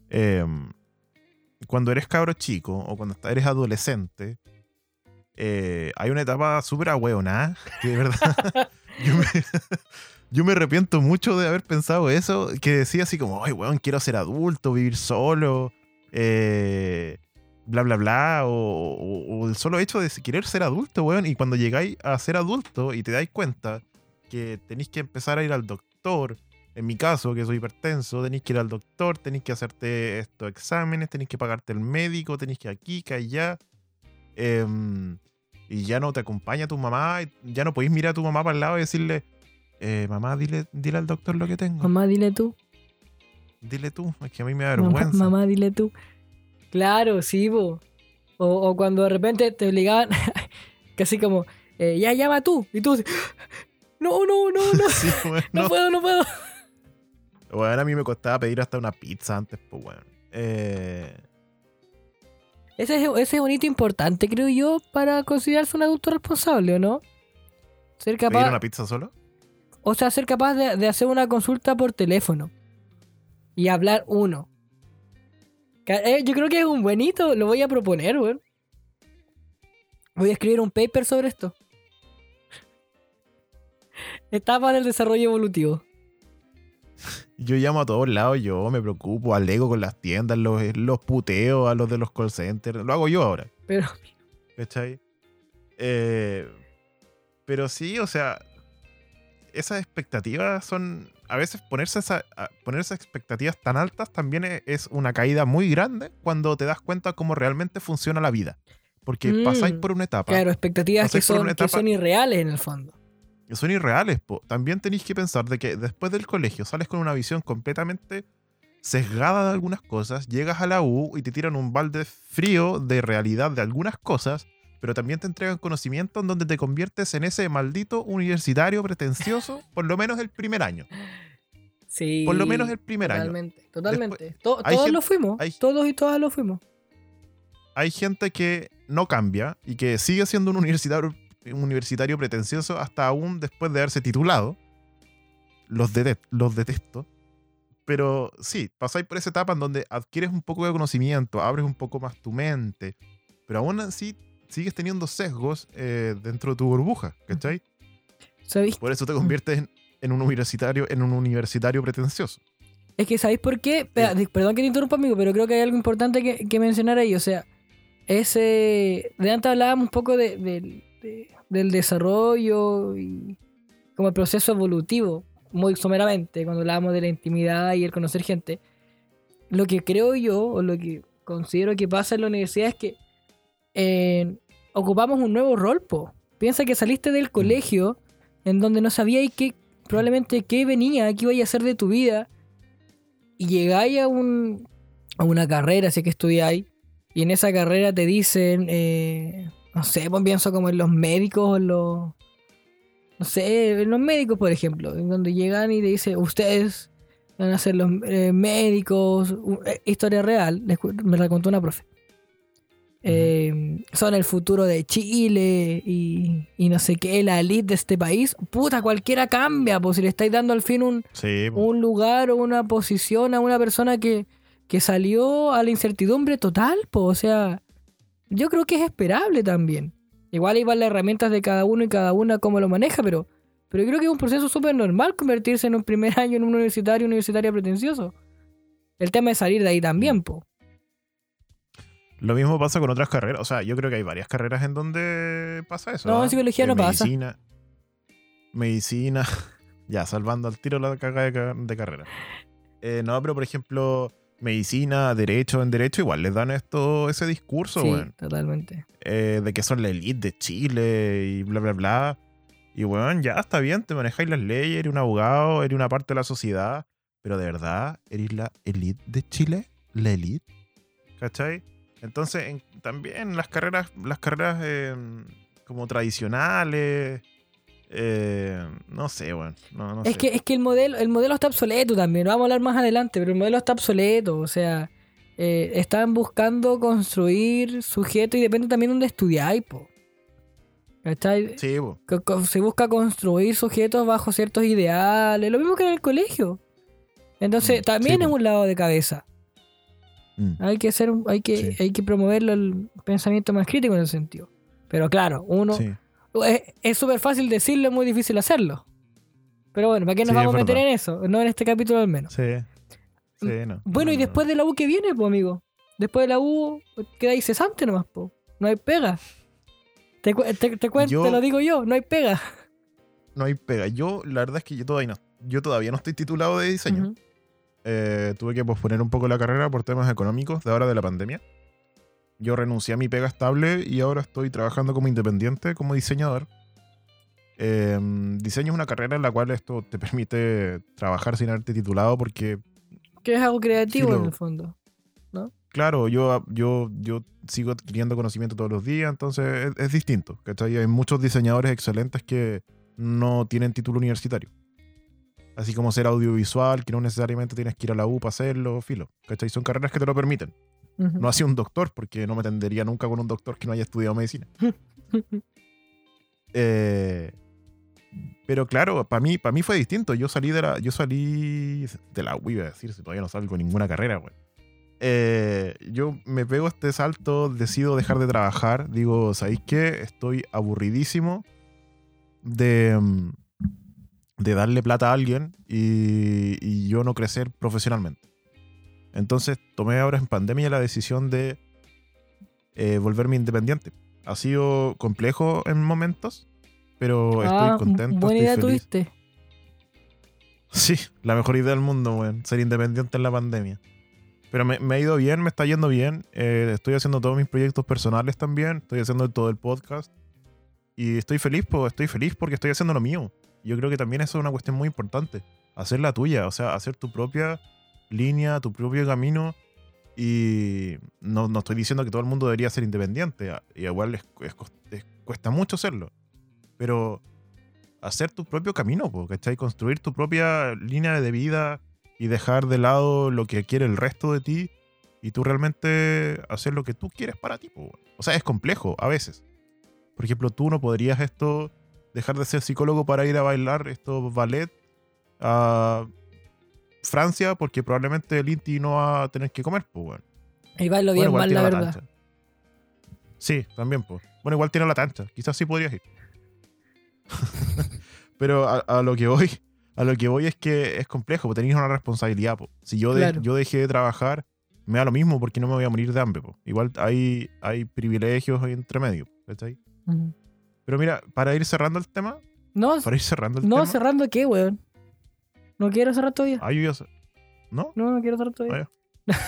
Em, cuando eres cabro chico o cuando eres adolescente, eh, hay una etapa súper ahueonada, que de verdad *laughs* *laughs* yo me, yo me arrepiento mucho de haber pensado eso, que decía así como, ay, weón, quiero ser adulto, vivir solo, eh, bla, bla, bla, o, el solo hecho de querer ser adulto, weón, y cuando llegáis a ser adulto y te dais cuenta que tenéis que empezar a ir al doctor, en mi caso, que soy hipertenso, tenéis que ir al doctor, tenéis que hacerte estos exámenes, tenéis que pagarte el médico, tenéis que aquí, que allá, em, y ya no te acompaña tu mamá, ya no podéis mirar a tu mamá para el lado y decirle, eh, mamá, dile, dile al doctor lo que tengo. Mamá, dile tú. Dile tú, es que a mí me da Mamá, vergüenza. mamá, dile tú. Claro, sí, po. O, o cuando de repente te obligaban, *laughs* casi como, eh, ya llama tú. Y tú, *gasps* no, no, no, no, *laughs* Sí, no no. puedo, no puedo. *laughs* Weón, a mí me costaba pedir hasta una pizza antes, pues, weón. Eh, Ese es, ese es un hito importante, creo yo, para considerarse un adulto responsable, ¿o no? Ser ¿Pedir capaz, una pizza solo? O sea, ser capaz de, de hacer una consulta por teléfono y hablar uno. Eh, yo creo que es un buen hito, lo voy a proponer, weón. Voy a escribir un paper sobre esto. *laughs* Etapa del desarrollo evolutivo. Yo llamo a todos lados, yo me preocupo, alego con las tiendas, los, los puteo a los de los call centers. Lo hago yo ahora, Pero, ¿cachai? Eh, pero sí, o sea, esas expectativas son. A veces ponerse, esa, ponerse expectativas tan altas también es, es una caída muy grande cuando te das cuenta cómo realmente funciona la vida. Porque Mm, pasáis por una etapa. claro, expectativas que son, que son irreales en el fondo. que son irreales. po. También tenéis que pensar de que después del colegio sales con una visión completamente sesgada de algunas cosas, llegas a la U y te tiran un balde frío de realidad de algunas cosas, pero también te entregan conocimiento en donde te conviertes en ese maldito universitario pretencioso *laughs* por lo menos el primer año. Sí. Por lo menos el primer año. Totalmente, totalmente. To- todos lo fuimos. hay- Todos y todas lo fuimos. Hay gente que no cambia y que sigue siendo un universitario, un universitario pretencioso hasta aún después de haberse titulado. Los, los detesto. Pero sí, pasáis por esa etapa en donde adquieres un poco de conocimiento, abres un poco más tu mente, pero aún así sigues teniendo sesgos eh, dentro de tu burbuja, ¿cachai? ¿Sabéis? Por eso te conviertes en, en un universitario, en un universitario pretencioso. Es que ¿sabéis por qué? Perdón que te interrumpa, amigo, pero creo que hay algo importante que, que mencionar ahí. O sea, ese. De antes hablábamos un poco de- del desarrollo y como el proceso evolutivo, muy someramente, cuando hablábamos de la intimidad y el conocer gente. Lo que creo yo, o lo que considero que pasa en la universidad es que eh, ocupamos un nuevo rol, po. Piensa que saliste del colegio en donde no sabíais qué, probablemente qué venía, qué iba a hacer de tu vida y llegáis a, un, a una carrera, si que estudiáis, y en esa carrera te dicen, eh, no sé, pues pienso como en los médicos, en los, no sé, en los médicos, por ejemplo, en donde llegan y te dicen, ustedes van a ser los eh, médicos, historia real, me la contó una profe. Eh, son el futuro de Chile y, y no sé qué, la elite de este país. Puta, cualquiera cambia, pues si le estáis dando al fin un, Sí, un lugar o una posición a una persona que, que salió a la incertidumbre total, pues, o sea, yo creo que es esperable también. Igual hay las herramientas de cada uno y cada una cómo lo maneja, pero, pero creo que es un proceso súper normal convertirse en un primer *laughs* año en un universitario, universitaria pretencioso. El tema es salir de ahí también, po. Lo mismo pasa con otras carreras. O sea, yo creo que hay varias carreras en donde pasa eso. No, ¿ah? en psicología no pasa. Medicina. Medicina. *laughs* ya, salvando al tiro la caga de, de carrera. Eh, no, pero por ejemplo, medicina, derecho, en derecho igual les dan esto, ese discurso, Sí, weón. totalmente. Eh, de que son la elite de Chile y bla, bla, bla. Y weón, ya está bien, te manejáis las leyes, eres un abogado, eres una parte de la sociedad. Pero de verdad, ¿eres la elite de Chile? ¿La elite? ¿Cachai? Entonces, en- también las carreras, las carreras eh, como tradicionales, eh, no sé, bueno, no, no Es sé. que, es que el modelo, el modelo está obsoleto también, vamos a hablar más adelante, pero el modelo está obsoleto, o sea, eh, están buscando construir sujetos y depende también de dónde estudiáis, po. ¿Cachai? Sí, po. Se busca construir sujetos bajo ciertos ideales, lo mismo que en el colegio. Entonces, Mm, también sí, es po. un lado de cabeza. Mm. Hay que hacer un- hay que, Sí. hay que promoverlo el pensamiento más crítico en ese sentido. Pero claro, uno Sí. es- súper fácil decirlo, es muy difícil hacerlo. Pero bueno, ¿para qué nos Sí, vamos a meter en eso? No en este capítulo al menos. Sí. No. Bueno, no, y después de la U que viene, pues amigo. Después de la U, quedáis cesante nomás, po. No hay pega. Te, te, te cuento, Yo- te lo digo yo, no hay pega. No hay pega. Yo, la verdad es que yo todavía no, yo todavía no estoy titulado de diseño. Eh, tuve que posponer un poco la carrera por temas económicos de ahora de la pandemia. Yo renuncié a mi pega estable y ahora estoy trabajando como independiente, como diseñador. Eh, diseño es una carrera en la cual esto te permite trabajar sin haberte titulado porque Que es algo creativo en lo- el fondo. claro, yo, yo, yo sigo adquiriendo conocimiento todos los días, entonces es, es distinto. ¿cachai? Hay muchos diseñadores excelentes que no tienen título universitario. Así como ser audiovisual, que no necesariamente tienes que ir a la U para hacerlo, filo. ¿cachai? Son carreras que te lo permiten. Ujú. No así un doctor, porque no me atendería nunca con un doctor que no haya estudiado medicina. *laughs* Eh, pero claro, para mí, para mí fue distinto. Yo salí de la, yo salí de la U, iba a decir, si todavía no salgo ninguna carrera, güey. Eh, yo me pego este salto, decido dejar de trabajar. Digo, ¿sabéis qué? Estoy aburridísimo de, mm, de darle plata a alguien y, y yo no crecer profesionalmente. Entonces tomé ahora en pandemia la decisión de eh, volverme independiente. Ha sido complejo en momentos, pero Ah, estoy contento. Buena idea feliz. tuviste. Sí, la mejor idea del mundo, weón. Ser independiente en la pandemia. Pero me, me ha ido bien, me está yendo bien. Eh, estoy haciendo todos mis proyectos personales también. Estoy haciendo todo el podcast. Y estoy feliz, estoy feliz porque estoy haciendo lo mío. Yo creo que también eso es una cuestión muy importante. Hacer la tuya, o sea, hacer tu propia línea, tu propio camino. Y no, no estoy diciendo que todo el mundo debería ser independiente. a- Y igual es- cuesta mucho hacerlo. Pero hacer tu propio camino, ¿cachai? Construir tu propia línea de vida y dejar de lado lo que quiere el resto de ti y tú realmente hacer lo que tú quieres para ti. po. O sea, es complejo a veces. Por ejemplo, tú no podrías esto dejar de ser psicólogo para ir a bailar esto ballet a Francia porque probablemente el Inti no va a tener que comer, pues, weón. Y bailo bien igual mal, la verdad. tancha. Sí, también, pues. Bueno, igual tiene la tancha. Quizás sí podrías ir. *laughs* Pero a, a lo que voy, a lo que voy es que es complejo, porque tenéis una responsabilidad, po. Si yo, de- Claro. yo dejé de trabajar, me da lo mismo porque no me voy a morir de hambre, po. Igual hay, hay privilegios ahí entre medio, ¿cachai? Ujú. Pero mira, para ir cerrando el tema, No, para ir cerrando el no, tema. cerrando qué, weón. No quiero cerrar todavía. Ah, yo ya. ¿No? No, no quiero cerrar todavía. Ah,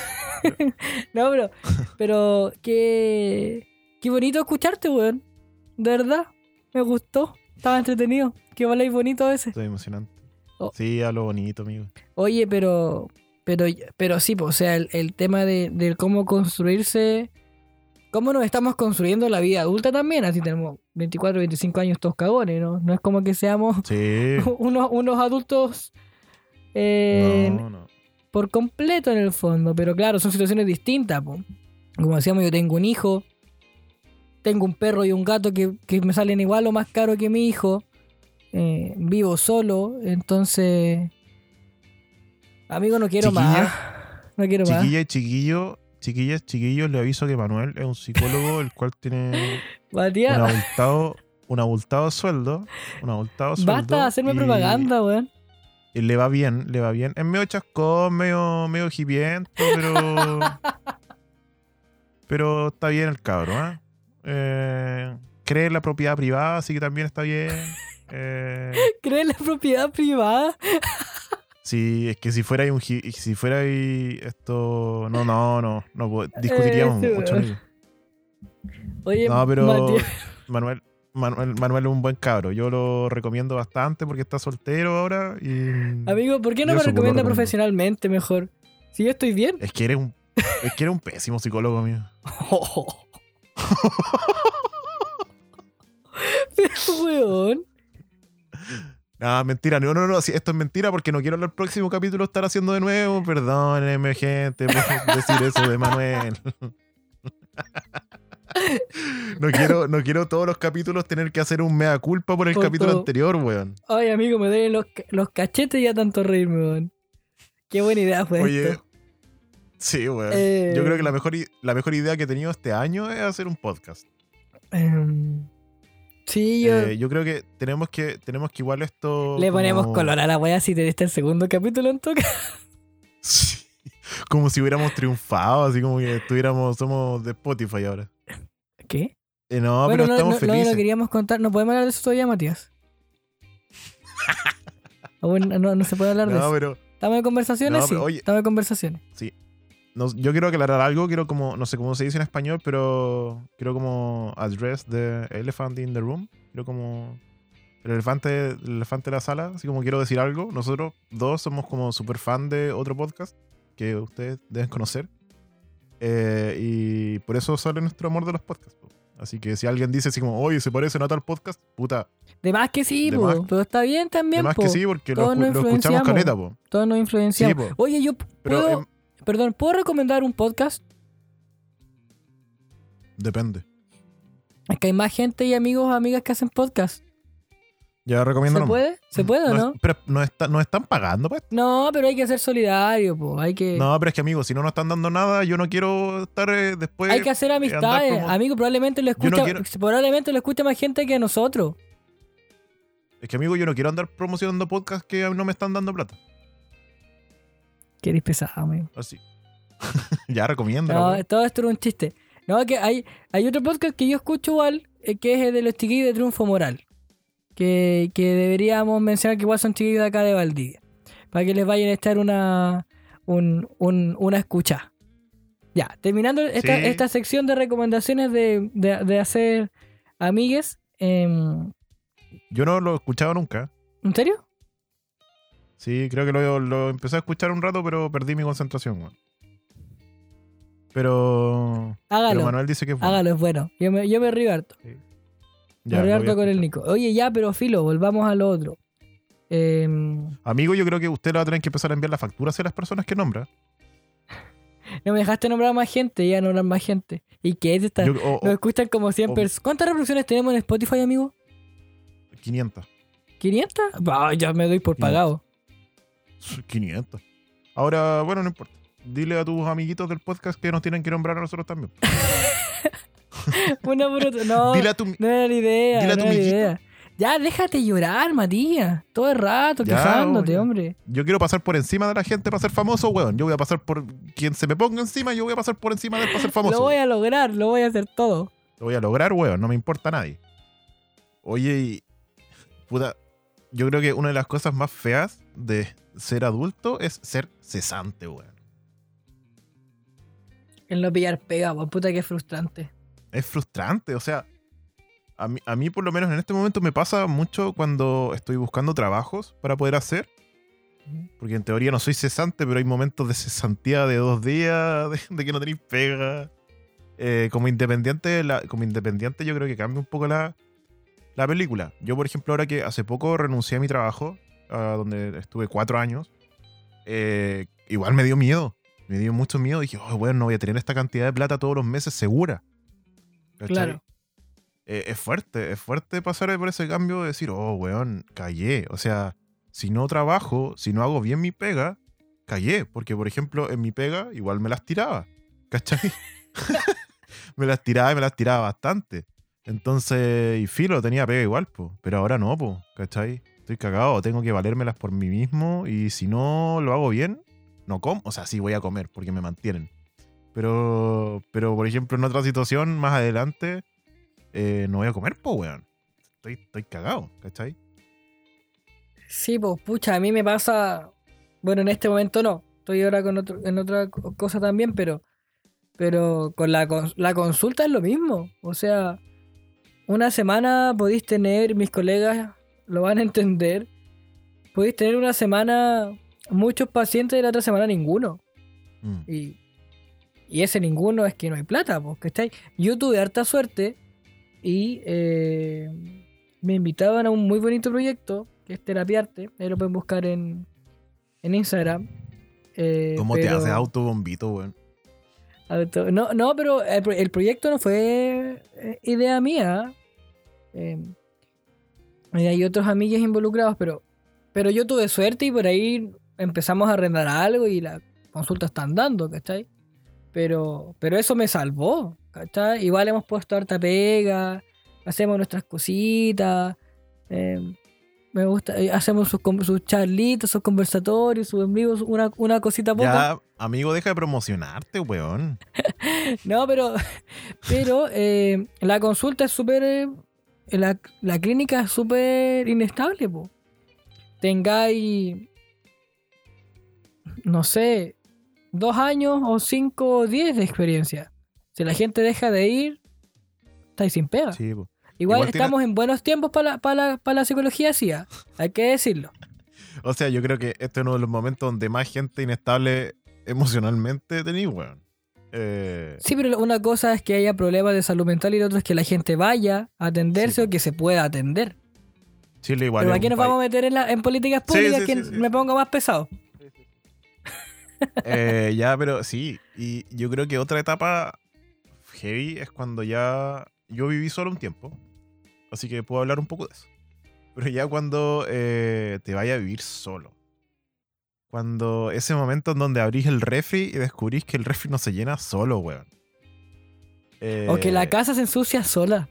*laughs* no, pero, pero qué, qué bonito escucharte, weón. De verdad, me gustó. Estaba entretenido. Que habláis bonito a veces. Estoy emocionante. Oh. Sí, a lo bonito, amigo. Oye, pero, pero, pero sí, po, o sea, el, el tema de, de cómo construirse, cómo nos estamos construyendo la vida adulta también. Así tenemos 24, 25 años todos cagones, ¿no? No es como que seamos Sí. *laughs* unos, unos adultos eh, no, no. por completo en el fondo. Pero claro, son situaciones distintas. po. Como decíamos, yo tengo un hijo, tengo un perro y un gato que, que me salen igual o más caro que mi hijo. eh, vivo solo, entonces... Amigo, no quiero Chiquilla, más. No quiero más. Chiquilla y chiquillo, chiquillas, chiquillos, le aviso que Manuel es un psicólogo el cual tiene un abultado, un abultado sueldo. Un abultado sueldo. basta de hacerme y- propaganda, weón. Y le va bien, le va bien. Es medio chascón, medio, medio hipiento, pero. *laughs* pero está bien el cabro, ¿eh? Eh, cree en la propiedad privada, así que también está bien. Eh, *laughs* ¿Crees la propiedad privada? *laughs* sí, es que si fuera ahí un si fuera esto. No, no, no. no discutiríamos Ese mucho. Oye, No, pero Matías, *laughs* Manuel, Manuel, Manuel es un buen cabro. Yo lo recomiendo bastante porque está soltero ahora. Y amigo, ¿por qué no me eso, recomienda profesionalmente mejor? Si yo estoy bien. Es que eres un, es que eres un pésimo psicólogo, amigo. *laughs* Pero, weón. Ah, mentira, no, no, no, esto es mentira porque no quiero en el próximo capítulo estar haciendo de nuevo. Perdónenme, gente, por *laughs* decir eso de Manuel. No quiero, no quiero todos los capítulos tener que hacer un mea culpa por el Por capítulo todo. anterior, weón. Ay, amigo, me duelen los, los cachetes ya tanto reírme, weón. Qué buena idea fue Oye, esto. sí, weón. Eh. Yo creo que la mejor, la mejor idea que he tenido este año es hacer un podcast. Em, sí, yo... Eh, yo creo que tenemos que, tenemos que igual esto. Le ponemos color a la wea si te diste el segundo capítulo en toca. *laughs* Sí. como si hubiéramos triunfado, así como que estuviéramos, somos de Spotify ahora. ¿Qué? Eh, no, bueno, pero no, estamos no, no felices. lo queríamos contar. ¿No podemos hablar de eso todavía, Matías? *laughs* Bueno, no, no se puede hablar de No, eso. pero ¿Estamos en conversaciones? No, sí, oye- estamos en conversaciones. no, yo quiero aclarar algo, quiero como, no sé cómo se dice en español, pero quiero como address the elephant in the room. Quiero como el elefante, el elefante de la sala, así como quiero decir algo. Nosotros dos somos como super fan de otro podcast que ustedes deben conocer. Eh, y por eso sale nuestro amor de los podcasts. po. Así que si alguien dice así como, oye, se parecen a tal podcast, puta, De más que sí, De po, más- pero está bien también, además po. que sí, porque lo, todos lo escuchamos caleta, po. Todos nos influenciamos. Sí. Oye, yo Pero puedo, em, perdón, ¿puedo recomendar un podcast? depende. Es que hay más gente y amigos amigas que hacen podcast. Ya recomiendo ¿Se puede? ¿Se puede o No no? es- pero no, está- no están pagando, pues. No, pero hay que ser solidario, po. Hay que, No, pero es que, amigo, si no nos están dando nada, yo no quiero estar eh, después. hay que hacer amistades. como- Amigo, probablemente lo Yo no escucha, quiero- probablemente lo escuche más gente que nosotros. Es que, amigo, yo no quiero andar promocionando podcasts que no me están dando plata. Que eres pesado, amigo. Así. *laughs* ya recomiendo. No, todo esto era un chiste. No, que hay, hay otro podcast que yo escucho igual, eh, que es el de los chiquillos de Triunfo Moral. Que, que deberíamos mencionar que igual son chiquillos de acá de Valdivia. Para que les vayan a echar una, un, un- una escucha. Ya, terminando esta, Sí. esta sección de recomendaciones de, de- de hacer amigues. em, Yo no lo he escuchado nunca. ¿En serio? Sí, creo que lo, lo empecé a escuchar un rato, pero perdí mi concentración. Pero. Pero Hágalo. Manuel dice que es bueno. Hágalo, es bueno. Yo me, yo me río harto. Ya, lo a harto con el. Nico. Oye, ya, pero filo, volvamos a lo otro. Em, Amigo, yo creo que usted le va a tener que empezar a enviar la factura hacia las personas que nombra. *laughs* No me dejaste nombrar más gente, ya nombrar más gente. ¿Y qué es esta? Yo- o- o Nos escuchan como 100 o- personas. ¿Cuántas reproducciones tenemos en Spotify, amigo? 500. ¿500? Ah, ya me doy por 500. pagado. 500. Ahora, bueno, no importa. Dile a tus amiguitos del podcast que nos tienen que nombrar a nosotros también. *laughs* *laughs* Una por otra. No, Dile a tu. no era la idea. dile a no tu era idea. Ya, déjate llorar, Matías. Todo el rato, Ya, quejándote, oye. hombre. Yo quiero pasar por encima de la gente para ser famoso, weón. Yo voy a pasar por quien se me ponga encima, yo voy a pasar por encima de él para ser famoso. Lo voy weón. a lograr, lo voy a hacer todo. Lo voy a lograr, weón. No me importa a nadie. Oye, y. Puta. Yo creo que una de las cosas más feas de ser adulto es ser cesante, weón. El no pillar pega, pues, puta que frustrante. Es frustrante. O sea, a mí, a mí por lo menos en este momento me pasa mucho cuando estoy buscando trabajos para poder hacer. Porque en teoría no soy cesante, pero hay momentos de cesantía de dos días, *laughs* de, de que no tenéis pega. Eh, como independiente, la- como independiente yo creo que cambia un poco la, la película. Yo, por ejemplo, ahora que hace poco renuncié a mi trabajo, a donde estuve cuatro años, eh, igual me dio miedo. Me dio mucho miedo. Dije, oh, bueno, no voy a tener esta cantidad de plata todos los meses segura. Claro. Eh, es fuerte, es fuerte pasar por ese cambio de decir, oh, weón, callé. O sea, si no trabajo, si no hago bien mi pega, callé. Porque, por ejemplo, en mi pega igual me las tiraba. ¿Cachai? *laughs* *laughs* me las tiraba y me las tiraba bastante. Entonces, y filo, tenía pega igual, po. Pero ahora no, po. ¿Cachai? Estoy cagado, tengo que valérmelas por mí mismo. Y si no lo hago bien, no como. O sea, sí voy a comer porque me mantienen. Pero, pero por ejemplo, en otra situación más adelante, eh, no voy a comer, po, weón. Estoy, estoy cagado, ¿cachai? Sí, pues pucha, a mí me pasa. Bueno, en este momento no. Estoy ahora con otro, en otra co- cosa también, pero. Pero con la, la consulta es lo mismo. O sea, una semana podéis tener, mis colegas lo van a entender. Podéis tener una semana muchos pacientes y la otra semana ninguno. Mm. Y, y ese ninguno es que no hay plata, pues, ¿cachai? Yo tuve harta suerte y eh, me invitaban a un muy bonito proyecto que es Terapiarte. Ahí lo pueden buscar en, en Instagram. Eh, ¿Cómo te haces autobombito, weón? auto- No, no, pero el, pro- el proyecto no fue eh, idea mía. Eh, hay otros amigos involucrados, pero, pero yo tuve suerte y por ahí empezamos a arrendar algo y la consulta están dando, ¿cachai? Pero, pero eso me salvó, ¿cachai? Igual hemos puesto harta pega, hacemos nuestras cositas. eh, Me gusta. eh, Hacemos sus, sus charlitos, sus conversatorios, sus amigos, una, una cosita poca. Ya, amigo, deja de promocionarte, weón. *laughs* No, pero, pero eh, la consulta es súper. eh, la, la clínica es súper inestable, po. Tengáis. No sé. Dos años o cinco o diez de experiencia. Si la gente deja de ir, estáis sin pega. Sí. Igual, tiene- estamos en buenos tiempos para la, la- psicología, sí. ah. Hay que decirlo. *laughs* O sea, yo creo que este es uno de los momentos donde más gente inestable emocionalmente tenéis, weón. Eh, Sí, pero una cosa es que haya problemas de salud mental y la otra es que la gente vaya a atenderse Sí. o que se pueda atender. Chile igual. Pero aquí nos país- vamos a meter en, la- en políticas públicas sí, que sí, me sí. pongo más pesado. Eh, ya, pero sí. Y yo creo que otra etapa heavy es cuando ya. Yo viví solo un tiempo. Así que puedo hablar un poco de eso. Pero ya cuando eh, te vaya a vivir solo. Cuando ese momento en donde abrís el refri y descubrís que el refri no se llena solo, weón. O que la Eh, casa se ensucia sola.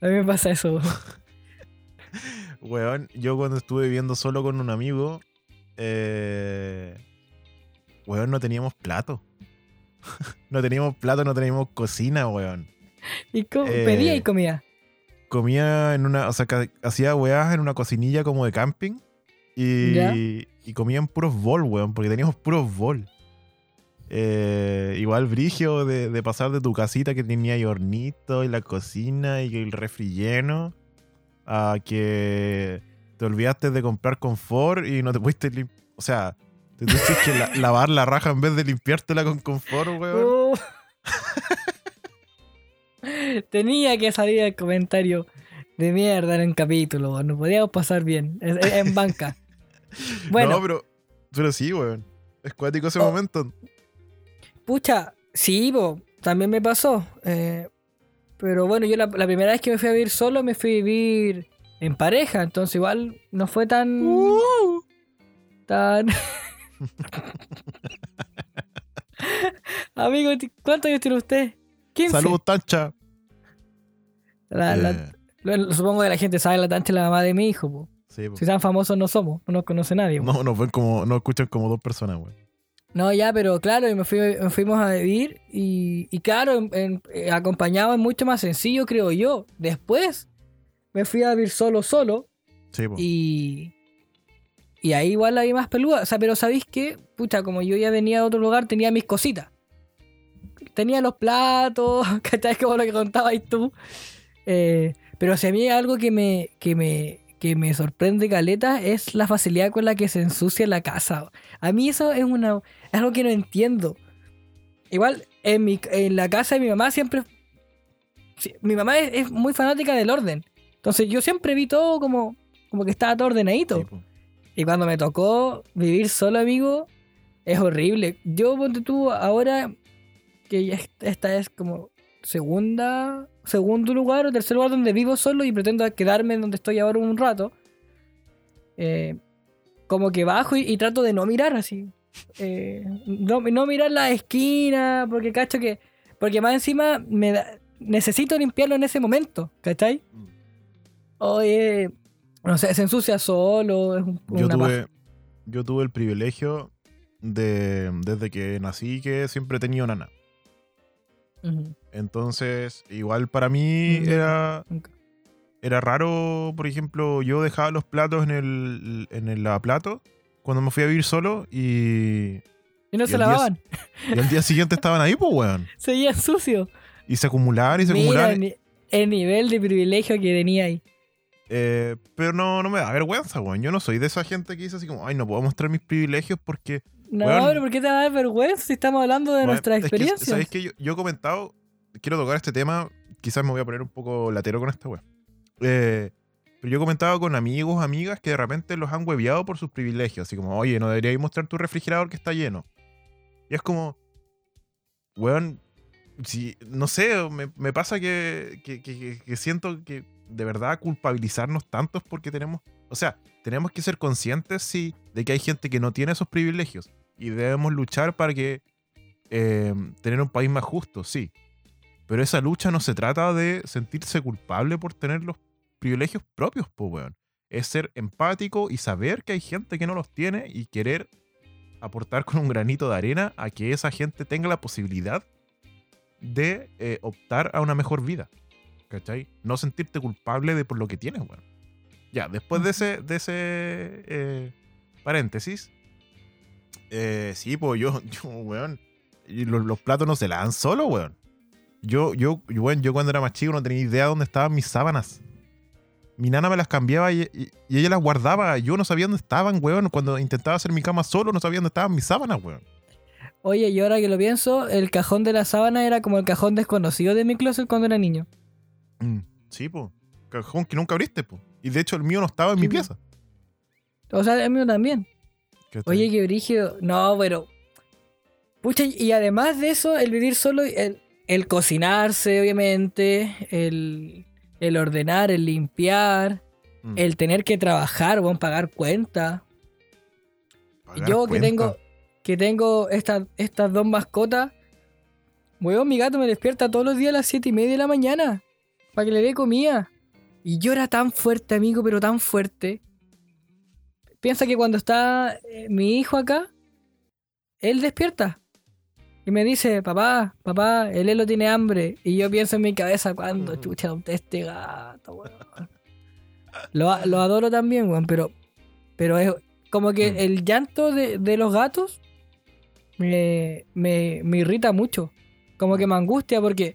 A mí me pasa eso. *laughs* Weón, yo cuando estuve viviendo solo con un amigo, eh, weón, no teníamos plato. *laughs* no teníamos plato, no teníamos cocina, weón. Y co- Eh, pedía y comía. Comía en una, o sea, hacía weás en una cocinilla como de camping y, Ya. y comía en puros bol, weón, porque teníamos puros bol. Eh, igual brigio de, de pasar de tu casita que tenía ahí hornito y la cocina y el refri lleno a que te olvidaste de comprar confort y no te pudiste lim- O sea, te tuviste que la- lavar la raja en vez de limpiártela con confort, weón. Oh. *laughs* Tenía que salir el comentario de mierda en el capítulo. No podíamos pasar bien. En, en banca. *laughs* Bueno, No, pero, pero sí, weón. Es cuático ese Oh. momento. Pucha, sí, po, también me pasó. eh, pero bueno, yo la, la primera vez que me fui a vivir solo, me fui a vivir en pareja. Entonces igual no fue tan... Uh. tan... *laughs* *laughs* Amigo, ¿cuántos años tiene usted? 15. Saludos, Tancha. La- la- Eh, lo- supongo que la gente sabe la tancha es la mamá de mi hijo. po. sí, po. Si tan famosos no somos, no nos conoce nadie. po. No, nos ven como, nos escuchan como dos personas, weón. No, ya, pero claro, y me, fui, me fuimos a vivir y, y claro, en- en- eh, acompañado es mucho más sencillo, creo yo. Después me fui a vivir solo, solo Sí, y, y ahí igual la vi más peluda. O sea, pero ¿sabéis qué? Pucha, como yo ya venía de otro lugar, tenía mis cositas. Tenía los platos, *laughs* ¿cachai? Como lo que contabas tú. Eh, pero si a mí algo que me, que me, que me sorprende, Caleta, es la facilidad con la que se ensucia la casa. A mí eso es, una, es algo que no entiendo. Igual, en, mi, en la casa de mi mamá siempre... Mi mamá es, muy fanática del orden. Entonces yo siempre vi todo como, como que estaba todo ordenadito. Y cuando me tocó vivir solo, amigo, es horrible. Yo, ponte tú, ahora que esta es como segunda, segundo lugar o tercer lugar donde vivo solo y pretendo quedarme en donde estoy ahora un rato, eh, como que bajo y, y trato de no mirar así. Eh, no, no mirar la esquina, porque cacho que... Porque más encima me da- necesito limpiarlo en ese momento, ¿cachai? Mm. Oye, no sé, se ensucia solo, es un- Yo una paja. tuve, yo tuve el privilegio de, desde que nací, que siempre he tenido nana. Entonces, igual para mí era, nunca. era raro, por ejemplo, yo dejaba los platos en el, en el lavaplato cuando me fui a vivir solo y, Y no Y se el día lavaban, y al día siguiente estaban ahí, pues, weón. *laughs* seguían sucios. Y se acumulaban y se Mira acumulaban. el, el nivel de privilegio que tenía ahí. Eh, pero no, no me da vergüenza, weón. Yo no soy de esa gente que dice así como, ay, no puedo mostrar mis privilegios porque No, Weón. pero ¿por qué te va a dar vergüenza si estamos hablando de Bueno, nuestras es que? ¿Sabéis que yo, yo he comentado? Quiero tocar este tema. Quizás me voy a poner un poco latero con esta wea. Eh, pero yo he comentado con amigos, amigas que de repente los han hueviado por sus privilegios. Así como, oye, no deberíais mostrar tu refrigerador que está lleno. Y es como, weón, si, no sé, me, me pasa que- que- que- que siento que de verdad culpabilizarnos tantos porque tenemos, o sea, tenemos que ser conscientes, sí, de que hay gente que no tiene esos privilegios y debemos luchar para que eh, tener un país más justo, sí. Pero esa lucha no se trata de sentirse culpable por tener los privilegios propios, pues, weón. es ser empático y saber que hay gente que no los tiene y querer aportar con un granito de arena a que esa gente tenga la posibilidad de eh, optar a una mejor vida. ¿Cachai? No sentirte culpable de por lo que tienes, weón. Ya, después de ese, de ese eh, paréntesis, eh, sí, pues yo, *laughs* yo weón, los, los platos no se lavan solo, weón. Yo, yo, weón, yo cuando era más chico no tenía idea dónde estaban mis sábanas. Mi nana me las cambiaba y, y- y ella las guardaba. Yo no sabía dónde estaban, weón. Cuando intentaba hacer mi cama solo, no sabía dónde estaban mis sábanas, weón. Oye, y ahora que lo pienso, el cajón de la sábana era como el cajón desconocido de mi closet cuando era niño. Mm, Sí, pues. Cajón que nunca abriste, pues. Y de hecho el mío no estaba en mi Sí, pieza. O sea, el mío también. Oye, qué brígido. No, pero. Pucha, y además de eso, el vivir solo, el, el cocinarse, obviamente, el, el ordenar, el limpiar, Mm. el tener que trabajar, bueno, pagar cuentas. Pagar Yo que cuenta. tengo, que tengo estas, estas dos mascotas, weón, mi gato me despierta todos los días a las siete y media de la mañana para que le dé comida. Y yo era tan fuerte, amigo, pero tan fuerte. Piensa que cuando está eh, mi hijo acá, él despierta. Y me dice, papá, papá, el Elo tiene hambre. Y yo pienso en mi cabeza, ¿cuándo chucha adopté este gato, weón? Lo, lo adoro también, weón, pero, pero es como que Mm. el llanto de, de los gatos me, me, me irrita mucho. Como que me angustia porque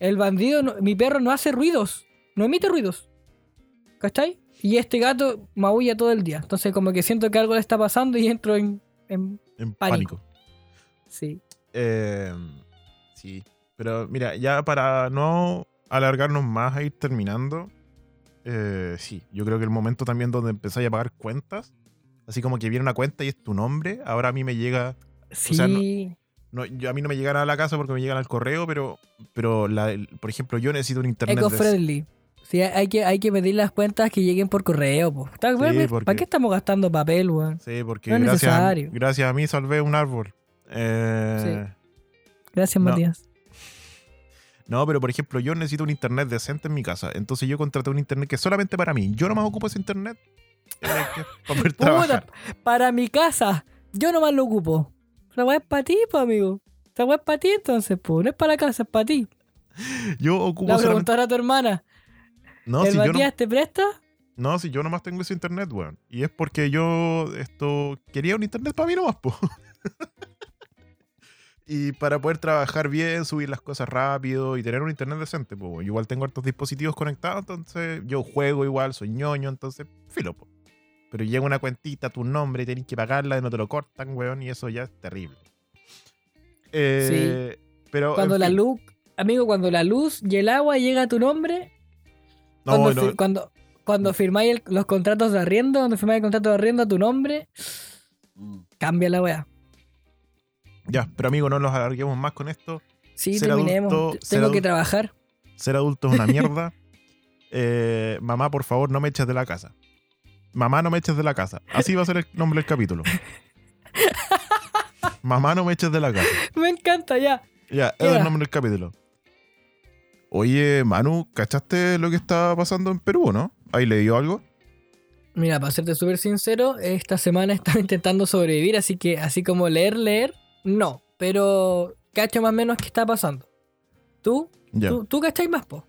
el bandido, no- mi perro no hace ruidos, no emite ruidos. ¿Cachai? Y este gato maulla todo el día. Entonces como que siento que algo le está pasando y entro en... en En pánico. pánico. sí. Eh, sí. Pero mira, ya para no alargarnos más a ir terminando. eh, sí, yo creo que el momento también donde empezáis a pagar cuentas. Así como que viene una cuenta y es tu nombre. Ahora a mí me llega. Sí. sea, no- No, yo- a mí no me llegan a la casa porque me llegan al correo, pero, pero la- el- por ejemplo, yo necesito un internet. Eco-friendly. Sí, hay que, hay que pedir las cuentas que lleguen por correo. po. ¿Para qué estamos gastando papel, weón? Sí, porque No es gracias, a, necesario. gracias a mí salvé un árbol. Eh, Gracias, No. Matías. No, pero por ejemplo, yo necesito un internet decente en mi casa. Entonces yo contraté un internet que es solamente para mí. Yo nomás ocupo ese internet para *laughs* poder Puta, trabajar. para mi casa, yo nomás lo ocupo. La weá es para ti, pues, amigo. La weá es para ti, entonces, pues. No es para la casa, es para ti. Yo ocupo La solamente... a tu hermana. No, ¿El si yo no, Matías te presta? no, si yo nomás tengo ese internet, weón. Y es porque yo esto quería un internet para mí nomás, po. *laughs* y para poder trabajar bien, subir las cosas rápido y tener un internet decente, pues. Yo igual tengo hartos dispositivos conectados, entonces yo juego igual, soy ñoño, entonces filo, po. Pero llega una cuentita, tu nombre, tenés que pagarla, no te lo cortan, weón, y eso ya es terrible. Eh, Pero, Cuando la fin. luz, amigo, cuando la luz y el agua llega a tu nombre, No, cuando, no, cuando, firmáis el- los contratos de arriendo, cuando firmáis el contrato de arriendo a tu nombre, Mm. cambia la weá. ya, pero amigo, no nos alarguemos más con esto. Sí, Ser terminemos. adulto- Tengo que trabajar. Ser adulto es una *laughs* mierda. Eh, mamá, por favor, no me eches de la casa. Mamá, no me eches de la casa. Así va a ser el nombre del capítulo. Mamá, no me eches de la casa. Me encanta ya. Ya, ¿Qué es el nombre del capítulo. Oye, Manu, ¿cachaste lo que está pasando en Perú, no? ¿Ahí le dio algo? Mira, para serte súper sincero, esta semana *laughs* estaba intentando sobrevivir, así que así como leer, leer, no. Pero cacho más o menos qué está pasando. ¿Tú? Ya. ¿Tú, tú cachai más, po?